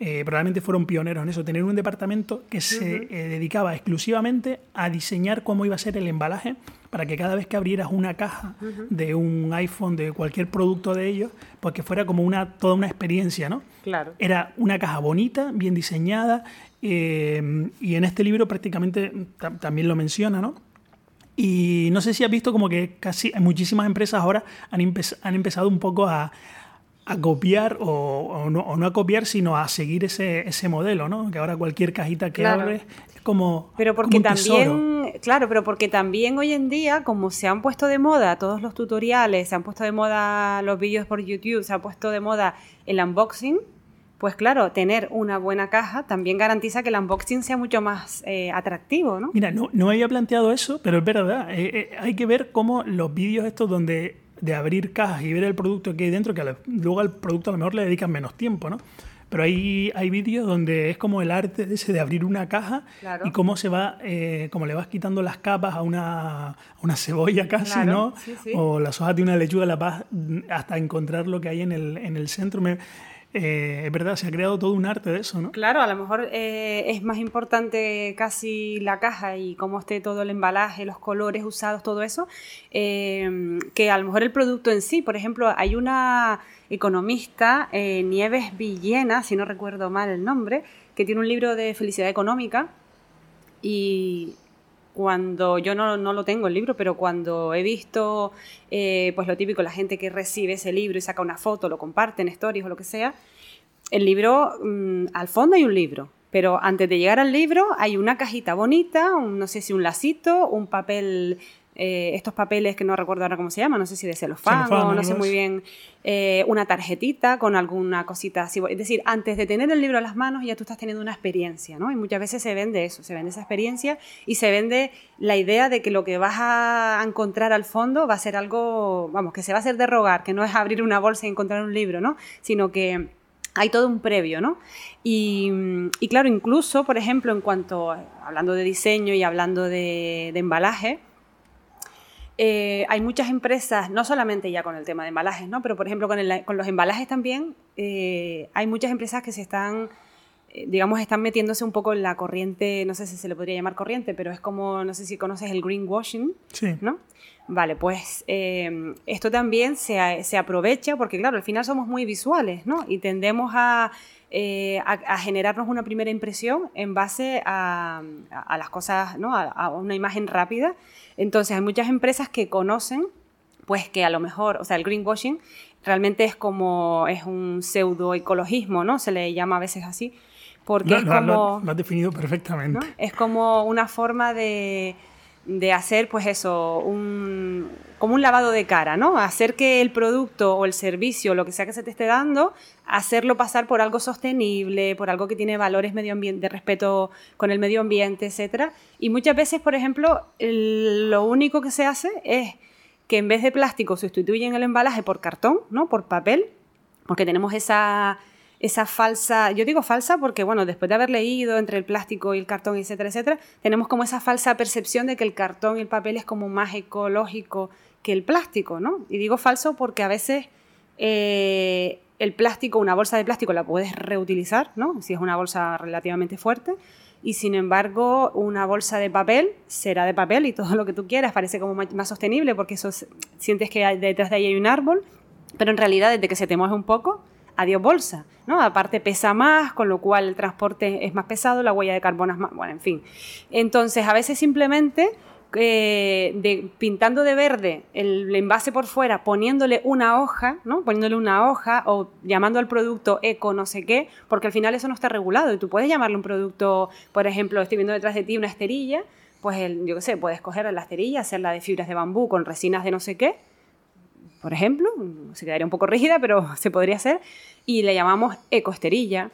[SPEAKER 1] eh, probablemente fueron pioneros en eso, tener un departamento que se eh, dedicaba exclusivamente a diseñar cómo iba a ser el embalaje para que cada vez que abrieras una caja de un iPhone, de cualquier producto de ellos, pues que fuera como una, toda una experiencia, ¿no?
[SPEAKER 2] Claro.
[SPEAKER 1] Era una caja bonita, bien diseñada, eh, y en este libro prácticamente también lo menciona, ¿no? Y no sé si has visto como que casi muchísimas empresas ahora han, han empezado un poco a, a copiar o, no, o, no, a copiar, sino a seguir ese, ese modelo, ¿no? Que ahora cualquier cajita que abres es como.
[SPEAKER 2] Pero porque
[SPEAKER 1] como un
[SPEAKER 2] también, claro, pero porque también hoy en día, como se han puesto de moda todos los tutoriales, se han puesto de moda los vídeos por YouTube, se ha puesto de moda el unboxing, pues claro, tener una buena caja también garantiza que el unboxing sea mucho más eh, atractivo, ¿no?
[SPEAKER 1] Mira, no, no había planteado eso, pero es verdad. Eh, eh, hay que ver cómo los vídeos estos donde de abrir cajas y ver el producto que hay dentro, que luego al producto a lo mejor le dedican menos tiempo, ¿no? Pero hay, hay vídeos donde es como el arte de ese de abrir una caja y cómo se va, eh, como le vas quitando las capas a una, una cebolla casi, ¿no? O las hojas de una lechuga la vas hasta encontrar lo que hay en el, en el centro. Me, eh, es verdad, se ha creado todo un arte de eso, ¿no?
[SPEAKER 2] Claro, a lo mejor eh, es más importante casi la caja y cómo esté todo el embalaje, los colores usados, todo eso, eh, que a lo mejor el producto en sí. Por ejemplo, hay una economista, Nieves Villena, si no recuerdo mal el nombre, que tiene un libro de felicidad económica. Y cuando yo no, no, lo tengo el libro, pero cuando he visto, eh, pues lo típico, la gente que recibe ese libro y saca una foto, lo comparte en stories o lo que sea, el libro, mm, al fondo hay un libro, pero antes de llegar al libro hay una cajita bonita, no sé si un lacito, un papel eh, estos papeles que no recuerdo ahora cómo se llaman, no sé si de celofán, o no sé muy bien, eh, una tarjetita con alguna cosita así. Es decir, antes de tener el libro en las manos ya tú estás teniendo una experiencia, ¿no? Y muchas veces se vende eso, se vende esa experiencia y se vende la idea de que lo que vas a encontrar al fondo va a ser algo, vamos, que se va a hacer de rogar, que no es abrir una bolsa y encontrar un libro, ¿no? Sino que hay todo un previo, ¿no? Y, claro, incluso, por ejemplo, en cuanto, hablando de diseño y hablando de embalaje, eh, hay muchas empresas, no solamente ya con el tema de embalajes, ¿no? pero por ejemplo con, con los embalajes también, eh, hay muchas empresas que se están, eh, digamos, están metiéndose un poco en la corriente, no sé si se le podría llamar corriente, pero es como, no sé si conoces el greenwashing,
[SPEAKER 1] sí.
[SPEAKER 2] ¿no? Vale, pues esto también se, se, aprovecha porque, claro, al final somos muy visuales, ¿no? Y tendemos a, a, generarnos una primera impresión en base a, a las cosas, ¿no? a, una imagen rápida entonces hay muchas empresas que conocen, pues que a lo mejor, o sea, el greenwashing realmente es como, es un pseudoecologismo, ¿no? Se le llama a veces así, porque es como...
[SPEAKER 1] Lo, has definido perfectamente.
[SPEAKER 2] Es como una forma de, de hacer, pues eso, un, como un lavado de cara, ¿no? Hacer que el producto o el servicio, lo que sea que se te esté dando, hacerlo pasar por algo sostenible, por algo que tiene valores medio de respeto con el medio ambiente, etc. Y muchas veces, por ejemplo, lo único que se hace es que en vez de plástico sustituyen el embalaje por cartón, ¿no? Por papel, porque tenemos esa esa falsa, yo digo falsa porque, bueno, después de haber leído entre el plástico y el cartón, etcétera, etcétera, tenemos como esa falsa percepción de que el cartón y el papel es como más ecológico que el plástico, ¿no? Y digo falso porque a veces eh, el plástico, una bolsa de plástico la puedes reutilizar, ¿no? Si es una bolsa relativamente fuerte. Y sin embargo, una bolsa de papel será de papel y todo lo que tú quieras parece como más sostenible porque eso sientes que detrás de ahí hay un árbol, pero en realidad desde que se te moje un poco, adiós bolsa, ¿no? Aparte pesa más, con lo cual el transporte es más pesado, la huella de carbono es más, bueno, en fin. Entonces, a veces simplemente eh, pintando de verde el envase por fuera, poniéndole una hoja. Poniéndole una hoja o llamando al producto eco no sé qué, porque al final eso no está regulado y tú puedes llamarle un producto, por ejemplo, estoy viendo detrás de ti una esterilla, pues yo qué sé, puedes coger la esterilla, hacerla de fibras de bambú con resinas de no sé qué, por ejemplo, se quedaría un poco rígida, pero se podría hacer, y le llamamos ecoesterilla.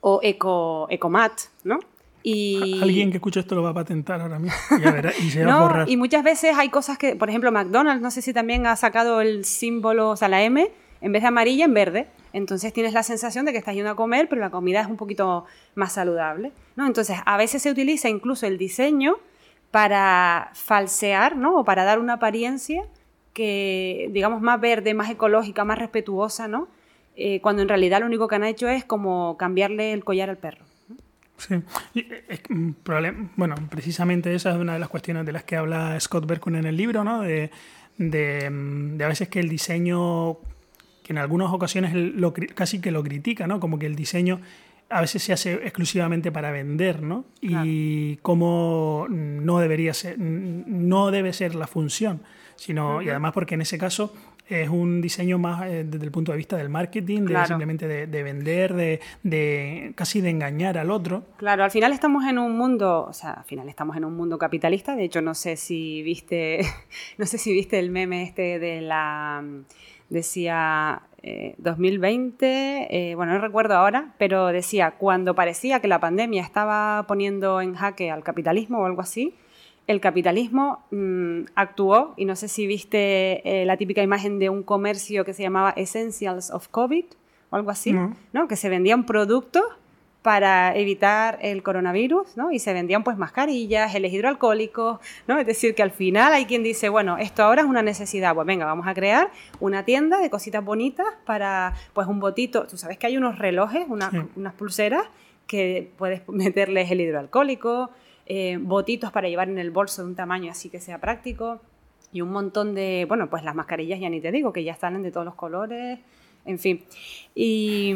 [SPEAKER 2] o eco, ecomat, ¿no? Y...
[SPEAKER 1] Alguien que escuche esto lo va a patentar ahora mismo y se va a borrar.
[SPEAKER 2] Y muchas veces hay cosas que, por ejemplo, McDonald's, no sé si también ha sacado el símbolo, o sea, la M, en vez de amarilla, en verde. Entonces tienes la sensación de que estás yendo a comer, pero la comida es un poquito más saludable. ¿no? Entonces, a veces se utiliza incluso el diseño para falsear, ¿no? O para dar una apariencia que, digamos, más verde, más ecológica, más respetuosa, ¿no? Eh, cuando en realidad lo único que han hecho es como cambiarle el collar al perro.
[SPEAKER 1] Sí, mm, bueno, precisamente esa es una de las cuestiones de las que habla Scott Berkun en el libro, ¿no? De, de, mm, a veces que el diseño, que en algunas ocasiones lo, casi que lo critica, ¿no? Como que el diseño a veces se hace exclusivamente para vender, ¿no? Y cómo no debería ser, no debe ser la función, sino, y además porque en ese caso es un diseño más eh, desde el punto de vista del marketing, de simplemente de, vender, de, de, casi de engañar al otro.
[SPEAKER 2] Claro, al final estamos en un mundo, o sea, al final estamos en un mundo capitalista. De hecho, no sé si viste, no sé si viste el meme este de la decía 2020, eh, eh, bueno, no recuerdo ahora, pero decía, cuando parecía que la pandemia estaba poniendo en jaque al capitalismo o algo así, el capitalismo mm, actuó, y no sé si viste eh, la típica imagen de un comercio que se llamaba Essentials of COVID o algo así, ¿no? que se vendían productos para evitar el coronavirus, ¿no? Y se vendían pues mascarillas, geles hidroalcohólicos, ¿no? Es decir, que al final hay quien dice, bueno, esto ahora es una necesidad, pues venga, vamos a crear una tienda de cositas bonitas para, pues un botito, tú sabes que hay unos relojes, unas pulseras que puedes meterle gel hidroalcohólico, eh, botitos para llevar en el bolso de un tamaño así que sea práctico y un montón de, bueno, pues las mascarillas ya ni te digo, que ya están de todos los colores, en fin. Y,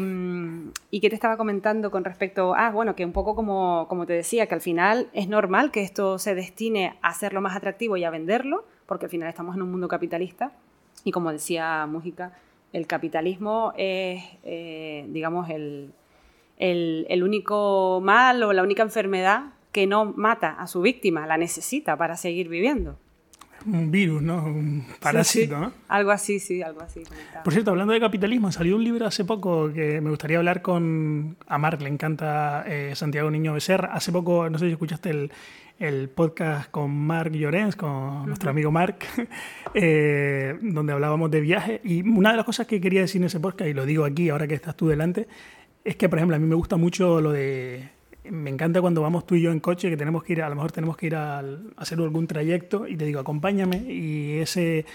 [SPEAKER 2] y qué te estaba comentando con respecto, ah, bueno, que un poco como, como te decía, que al final es normal que esto se destine a hacerlo más atractivo y a venderlo, porque al final estamos en un mundo capitalista. Y como decía Mújica, el capitalismo es, eh, digamos, el, el, único mal o la única enfermedad que no mata a su víctima, la necesita para seguir viviendo
[SPEAKER 1] un virus, ¿no? Un parásito, ¿no?
[SPEAKER 2] Algo así, sí, algo así.
[SPEAKER 1] Por cierto, hablando de capitalismo, salió un libro hace poco que me gustaría hablar con... A Marc le encanta eh, Santiago Niño Becerra. Hace poco, no sé si escuchaste el, el podcast con Marc Llorens, con nuestro amigo Marc, eh, donde hablábamos de viajes. Y una de las cosas que quería decir en ese podcast, y lo digo aquí ahora que estás tú delante, es que, por ejemplo, a mí me gusta mucho lo de me encanta cuando vamos tú y yo en coche, que tenemos que ir, a lo mejor tenemos que ir a, hacer algún trayecto y te digo, acompáñame y ese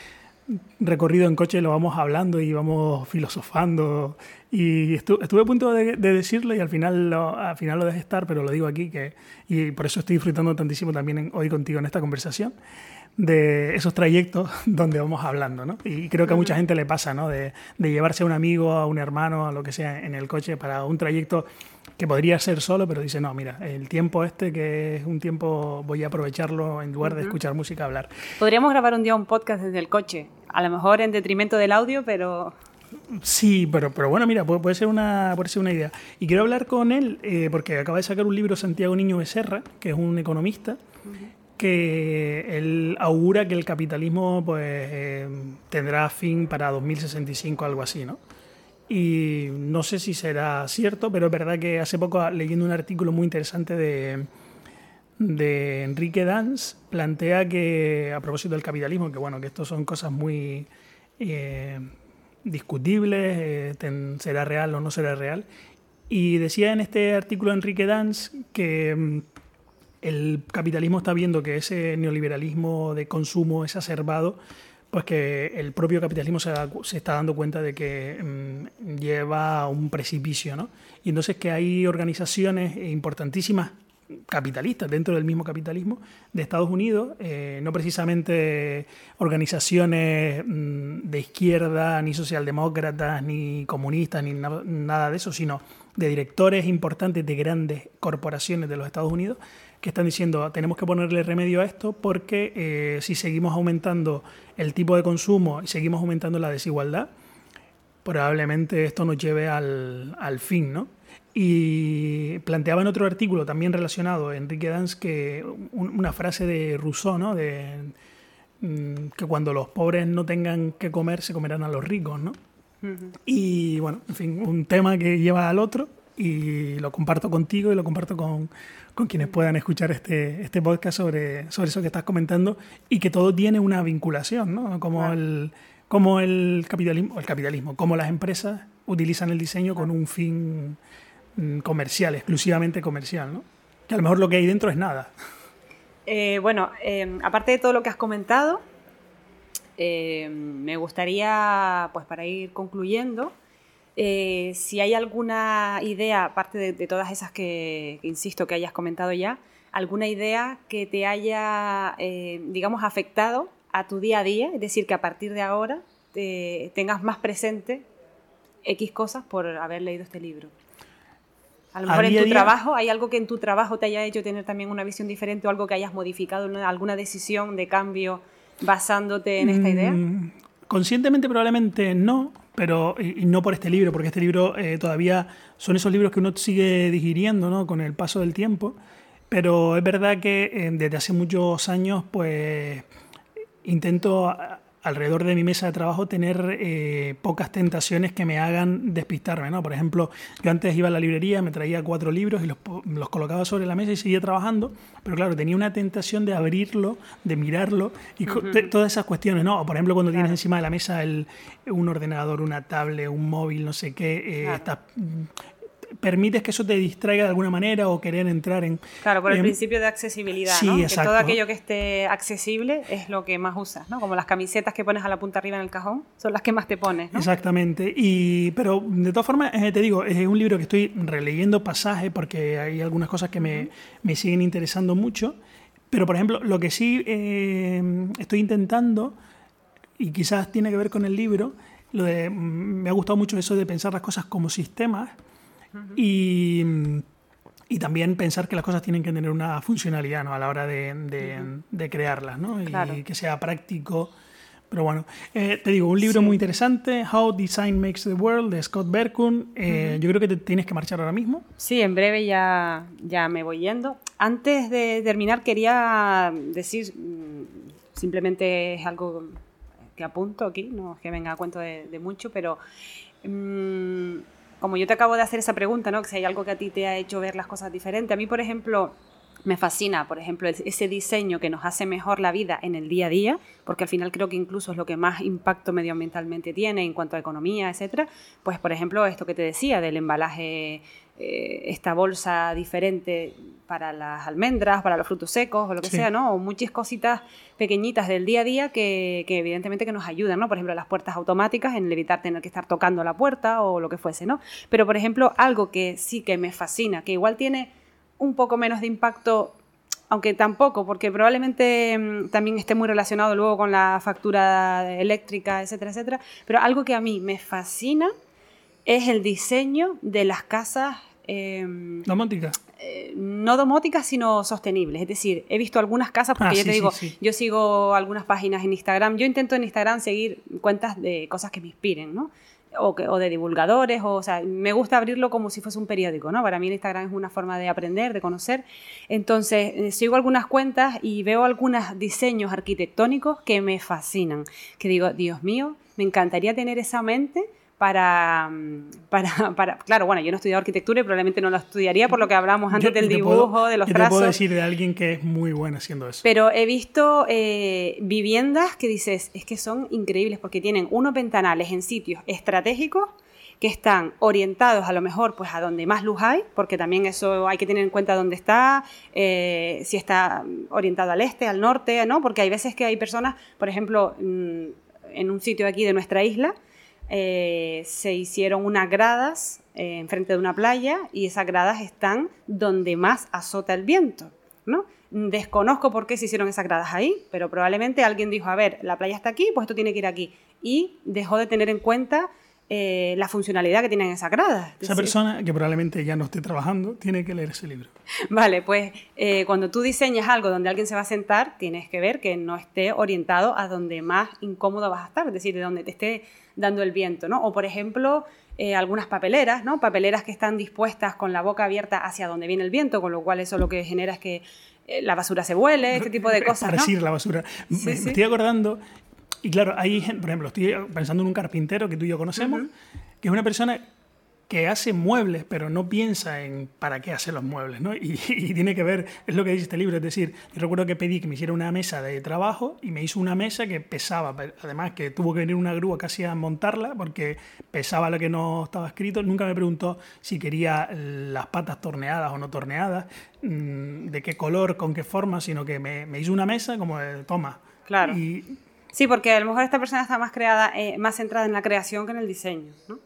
[SPEAKER 1] recorrido en coche lo vamos hablando y vamos filosofando. Y estuve, a punto de, decirlo y al final lo, al final lo dejé estar, pero lo digo aquí que, y por eso estoy disfrutando tantísimo también hoy contigo en esta conversación de esos trayectos donde vamos hablando, ¿no? Y creo que a mucha gente le pasa, ¿no? De, de llevarse a un amigo, a un hermano, a lo que sea en el coche para un trayecto que podría ser solo, pero dice, no, mira, el tiempo este, que es un tiempo, voy a aprovecharlo en lugar de escuchar música, hablar.
[SPEAKER 2] Podríamos grabar un día un podcast desde el coche, a lo mejor en detrimento del audio, pero...
[SPEAKER 1] Sí, pero, pero bueno, mira, puede, ser una, puede ser una idea. Y quiero hablar con él, eh, porque acaba de sacar un libro Santiago Niño Becerra, que es un economista, que él augura que el capitalismo pues, eh, tendrá fin para 2065, algo así, ¿no? y no sé si será cierto, pero es verdad que hace poco leyendo un artículo muy interesante de, de Enrique Danz, plantea que a propósito del capitalismo, que bueno, que esto son cosas muy eh, discutibles, eh, será real o no será real, y decía en este artículo Enrique Danz que mm, el capitalismo está viendo que ese neoliberalismo de consumo exacerbado pues que el propio capitalismo se, está dando cuenta de que mm, lleva a un precipicio, ¿no? Y entonces que hay organizaciones importantísimas capitalistas dentro del mismo capitalismo de Estados Unidos, eh, no precisamente organizaciones mm, de izquierda, ni socialdemócratas, ni comunistas, ni nada de eso, sino de directores importantes de grandes corporaciones de los Estados Unidos que están diciendo tenemos que ponerle remedio a esto porque eh, si seguimos aumentando el tipo de consumo y seguimos aumentando la desigualdad, probablemente esto nos lleve al, al fin, ¿no? Y planteaba en otro artículo también relacionado, Enrique Danz, que una frase de Rousseau, ¿no? De, mm, que cuando los pobres no tengan que comer, se comerán a los ricos, ¿no? Y bueno, en fin, un tema que lleva al otro y lo comparto contigo y lo comparto con, con quienes puedan escuchar este, este podcast sobre, sobre eso que estás comentando y que todo tiene una vinculación, ¿no? Como, el, como el capitalismo, el capitalismo, como las empresas utilizan el diseño con un fin mm, comercial, exclusivamente comercial, ¿no? Que a lo mejor lo que hay dentro es nada.
[SPEAKER 2] Eh, bueno, eh, aparte de todo lo que has comentado, eh, me gustaría, pues para ir concluyendo, si hay alguna idea, aparte de, todas esas que, insisto, que hayas comentado ya, alguna idea que te haya, digamos, afectado a tu día a día, es decir, que a partir de ahora tengas más presente X cosas por haber leído este libro. A lo mejor en tu trabajo, ¿hay algo que en tu trabajo te haya hecho tener también una visión diferente o algo que hayas modificado, alguna decisión de cambio basándote en esta idea?
[SPEAKER 1] Conscientemente probablemente no, pero y, no por este libro, porque este libro eh, todavía son esos libros que uno sigue digiriendo ¿no? con el paso del tiempo. Pero es verdad que eh, desde hace muchos años, pues intento alrededor de mi mesa de trabajo tener eh, pocas tentaciones que me hagan despistarme. ¿no? Por ejemplo, yo antes iba a la librería, me traía cuatro libros y los, los, colocaba sobre la mesa y seguía trabajando, pero claro, tenía una tentación de abrirlo, de mirarlo y todas esas cuestiones. ¿no? por ejemplo, cuando tienes encima de la mesa el, un ordenador, una tablet, un móvil, no sé qué, eh, permites que eso te distraiga de alguna manera o querer entrar en...
[SPEAKER 2] Claro, por el principio de accesibilidad, ¿no? Que todo aquello que esté accesible es lo que más usas, ¿no? Como las camisetas que pones a la punta arriba en el cajón, son las que más te pones, ¿no?
[SPEAKER 1] Exactamente. Y, pero de todas formas, eh, te digo, es un libro que estoy releyendo pasaje porque hay algunas cosas que me, me siguen interesando mucho. Pero, por ejemplo, lo que sí eh, estoy intentando, y quizás tiene que ver con el libro, lo de, mm, me ha gustado mucho eso de pensar las cosas como sistemas y, y, también pensar que las cosas tienen que tener una funcionalidad ¿no? a la hora de, de, crearlas ¿no? y que sea práctico. Pero bueno, eh, te digo, un libro muy interesante, How Design Makes the World, de Scott Berkun. Eh, yo creo que te tienes que marchar ahora mismo.
[SPEAKER 2] Sí, en breve ya, ya me voy yendo. Antes de terminar, quería decir, mm, simplemente es algo que apunto aquí, no es que venga a cuento de, mucho, pero... Mmm, como yo te acabo de hacer esa pregunta, ¿no? Que si hay algo que a ti te ha hecho ver las cosas diferentes. A mí, por ejemplo, me fascina, por ejemplo, ese diseño que nos hace mejor la vida en el día a día, porque al final creo que incluso es lo que más impacto medioambientalmente tiene en cuanto a economía, etcétera. Pues, por ejemplo, esto que te decía del embalaje, eh, esta bolsa diferente para las almendras, para los frutos secos o lo que sea, ¿no? O muchas cositas pequeñitas del día a día que, que, evidentemente que nos ayudan, ¿no? Por ejemplo, las puertas automáticas en evitar tener que estar tocando la puerta o lo que fuese, ¿no? Pero, por ejemplo, algo que sí que me fascina, que igual tiene un poco menos de impacto, aunque tampoco, porque probablemente mm, también esté muy relacionado luego con la factura eléctrica, etcétera, etcétera, pero algo que a mí me fascina es el diseño de las casas...
[SPEAKER 1] Em, domóticas.
[SPEAKER 2] Eh, no domóticas, sino sostenibles. Es decir, he visto algunas casas, porque ah, yo te digo, yo sigo algunas páginas en Instagram. Yo intento en Instagram seguir cuentas de cosas que me inspiren, ¿no? o, de divulgadores, o, sea, me gusta abrirlo como si fuese un periódico, ¿no? Para mí el Instagram es una forma de aprender, de conocer. Entonces, eh, sigo algunas cuentas y veo algunos diseños arquitectónicos que me fascinan, que digo, Dios mío, me encantaría tener esa mente para, para, para, Claro, bueno, yo no he estudiado arquitectura y probablemente no lo estudiaría por lo que hablábamos antes del dibujo, de los yo trazos.
[SPEAKER 1] Te puedo decir de alguien que es muy bueno haciendo eso.
[SPEAKER 2] Pero he visto eh, viviendas que dices, es que son increíbles porque tienen unos ventanales en sitios estratégicos que están orientados a lo mejor pues a donde más luz hay, porque también eso hay que tener en cuenta dónde está, eh, si está orientado al este, al norte, ¿no? Porque hay veces que hay personas, por ejemplo, mm, en un sitio aquí de nuestra isla, eh, se hicieron unas gradas eh, enfrente de una playa y esas gradas están donde más azota el viento, ¿no? Desconozco por qué se hicieron esas gradas ahí, pero probablemente alguien dijo, a ver, la playa está aquí, pues esto tiene que ir aquí. Y dejó de tener en cuenta eh, la funcionalidad que tienen esas gradas.
[SPEAKER 1] Esa persona, que probablemente ya no esté trabajando, tiene que leer ese libro.
[SPEAKER 2] Vale, pues cuando tú diseñas algo donde alguien se va a sentar, tienes que ver que no esté orientado a donde más incómodo vas a estar, es decir, de donde te esté dando el viento, ¿no? O por ejemplo, eh, algunas papeleras, ¿no? Papeleras que están dispuestas con la boca abierta hacia donde viene el viento, con lo cual eso lo que genera es que eh, la basura se vuele, este tipo de cosas.
[SPEAKER 1] Para ¿no? la basura. me, estoy acordando, y claro, hay, por ejemplo, estoy pensando en un carpintero que tú y yo conocemos, que es una persona que hace muebles, pero no piensa en para qué hace los muebles, ¿no? Y, tiene que ver, es lo que dice este libro, es decir, yo recuerdo que pedí que me hiciera una mesa de trabajo y me hizo una mesa que pesaba, además que tuvo que venir una grúa casi a montarla porque pesaba lo que no estaba escrito, nunca me preguntó si quería las patas torneadas o no torneadas, mm, de qué color, con qué forma, sino que me, me hizo una mesa como de, toma.
[SPEAKER 2] Claro. Sí, porque a lo mejor esta persona está más, creada, eh, más centrada en la creación que en el diseño, ¿no?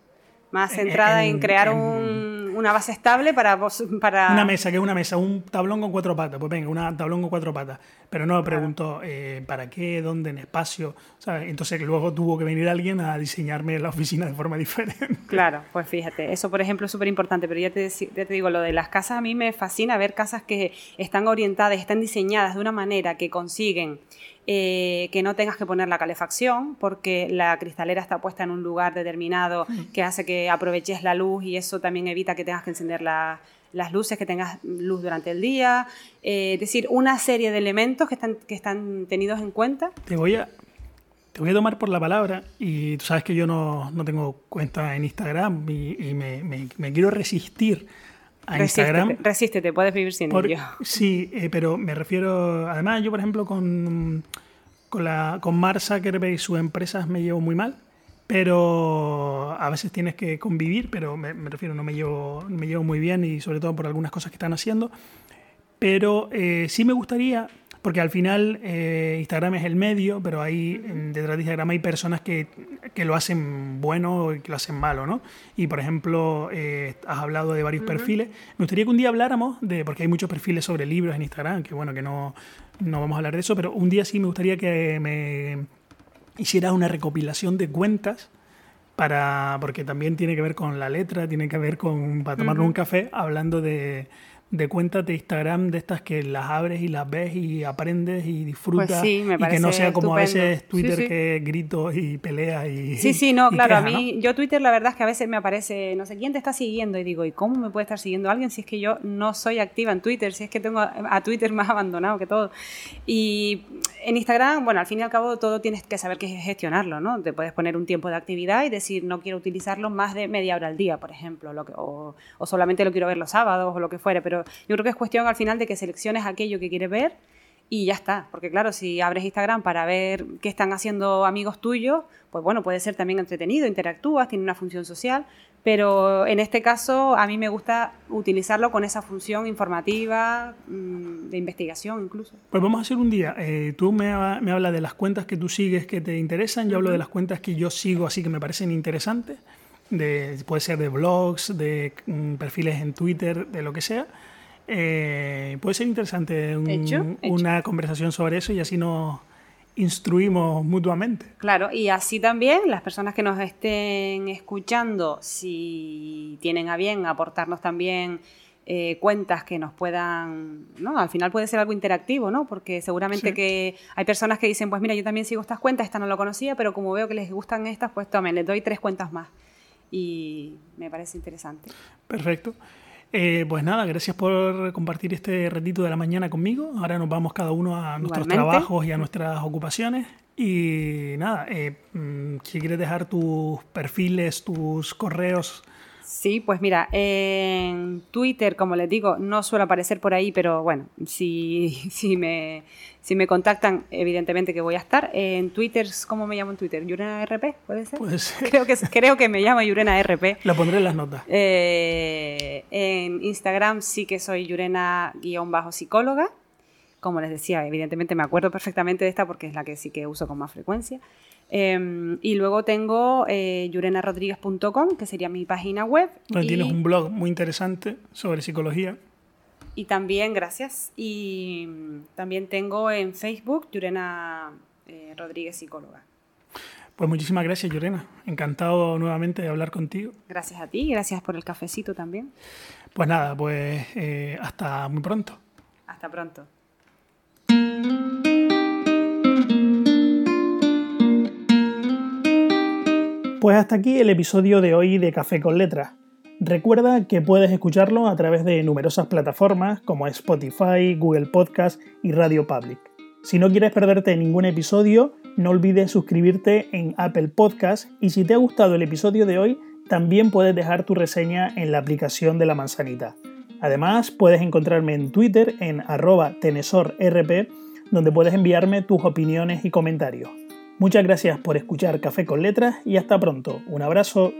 [SPEAKER 2] más centrada en, crear una base estable para, para...
[SPEAKER 1] Una mesa, que es una mesa, un tablón con cuatro patas. Pues venga, un tablón con cuatro patas. Pero no pregunto eh, para qué, dónde, en espacio. ¿sabes? Entonces luego tuvo que venir alguien a diseñarme la oficina de forma diferente.
[SPEAKER 2] Claro, pues fíjate, eso por ejemplo es súper importante. Pero ya te, ya te digo, lo de las casas a mí me fascina ver casas que están orientadas, están diseñadas de una manera que consiguen eh, que no tengas que poner la calefacción porque la cristalera está puesta en un lugar determinado que hace que aproveches la luz y eso también evita que tengas que encender las luces, que tengas luz durante el día. Eh, es decir, una serie de elementos que están, que están tenidos en cuenta.
[SPEAKER 1] Te voy a, te voy a tomar por la palabra y tú sabes que yo no, no tengo cuenta en Instagram y, me, me, quiero resistir a Instagram.
[SPEAKER 2] Resístete, puedes vivir sin ello.
[SPEAKER 1] Sí, eh, pero me refiero, además yo por ejemplo con, con, la, con Mark Zuckerberg y sus empresas me llevo muy mal, pero a veces tienes que convivir, pero me, refiero, no me, llevo, me llevo muy bien y sobre todo por algunas cosas que están haciendo. Pero eh, sí me gustaría porque al final eh, Instagram es el medio, pero ahí detrás de Instagram hay personas que, que, lo hacen bueno y que lo hacen malo, ¿no? Y por ejemplo, eh, has hablado de varios perfiles. Me gustaría que un día habláramos de, porque hay muchos perfiles sobre libros en Instagram, que bueno, que no, no vamos a hablar de eso, pero un día sí me gustaría que me hicieras una recopilación de cuentas para, porque también tiene que ver con la letra, tiene que ver con, para tomarnos un café, hablando de de cuentas de Instagram de estas que las abres y las ves y aprendes y disfrutas
[SPEAKER 2] pues sí, me y
[SPEAKER 1] que no sea como a veces Twitter que grito y pelea y
[SPEAKER 2] sí sí no claro a mí yo Twitter la verdad es que a veces me aparece no sé quién te está siguiendo y digo y cómo me puede estar siguiendo alguien si es que yo no soy activa en Twitter si es que tengo a, Twitter más abandonado que todo y en Instagram bueno al fin y al cabo todo tienes que saber que gestionarlo no te puedes poner un tiempo de actividad y decir no quiero utilizarlo más de media hora al día por ejemplo lo que, o, o solamente lo quiero ver los sábados o lo que fuere pero yo creo que es cuestión al final de que selecciones aquello que quieres ver y ya está. Porque claro, si abres Instagram para ver qué están haciendo amigos tuyos, pues bueno, puede ser también entretenido, interactúas, tiene una función social, pero en este caso a mí me gusta utilizarlo con esa función informativa, mm, de investigación incluso.
[SPEAKER 1] Pues vamos a hacer un día. Eh, tú me, me hablas de las cuentas que tú sigues que te interesan, yo hablo de las cuentas que yo sigo así que me parecen interesantes. De, puede ser de blogs, de mm, perfiles en Twitter, de lo que sea. Eh, puede ser interesante una conversación sobre eso y así nos instruimos mutuamente.
[SPEAKER 2] Claro, y así también las personas que nos estén escuchando, si tienen a bien aportarnos también eh, cuentas que nos puedan, ¿no? Al final puede ser algo interactivo, ¿no? Porque seguramente que hay personas que dicen, pues mira, yo también sigo estas cuentas, esta no lo conocía, pero como veo que les gustan estas, pues tomen, les doy tres cuentas más. Y me parece interesante.
[SPEAKER 1] Perfecto. Eh, pues nada, gracias por compartir este ratito de la mañana conmigo. Ahora nos vamos cada uno a nuestros trabajos y a nuestras ocupaciones. Y nada, eh, mm, si quieres dejar tus perfiles, tus correos
[SPEAKER 2] Sí, pues mira, en Twitter, como les digo, no suelo aparecer por ahí, pero bueno, si, si, me, si me contactan, evidentemente que voy a estar. En Twitter, ¿cómo me llamo en Twitter? ¿Yurena RP? ¿Puede ser? Creo que, creo que me llamo Yurena RP.
[SPEAKER 1] Lo pondré en las notas.
[SPEAKER 2] Eh, en Instagram sí que soy Yurena-psicóloga. Como les decía, evidentemente me acuerdo perfectamente de esta porque es la que sí que uso con más frecuencia. Em, y luego tengo eh, yurenarodríguez.com, que sería mi página web.
[SPEAKER 1] tienes un blog muy interesante sobre psicología.
[SPEAKER 2] Y también, gracias. Y mm, también tengo en Facebook Yurena eh, Rodríguez Psicóloga.
[SPEAKER 1] Pues muchísimas gracias, Yurena. Encantado nuevamente de hablar contigo.
[SPEAKER 2] Gracias a ti, gracias por el cafecito también.
[SPEAKER 1] Pues nada, pues eh, hasta muy pronto.
[SPEAKER 2] Hasta pronto.
[SPEAKER 1] Pues hasta aquí el episodio de hoy de Café con Letras. Recuerda que puedes escucharlo a través de numerosas plataformas como Spotify, Google Podcast y Radio Public. Si no quieres perderte ningún episodio, no olvides suscribirte en Apple Podcast y si te ha gustado el episodio de hoy, también puedes dejar tu reseña en la aplicación de la manzanita. Además, puedes encontrarme en Twitter en arroba tenesorrp, donde puedes enviarme tus opiniones y comentarios. Muchas gracias por escuchar Café con Letras y hasta pronto. Un abrazo.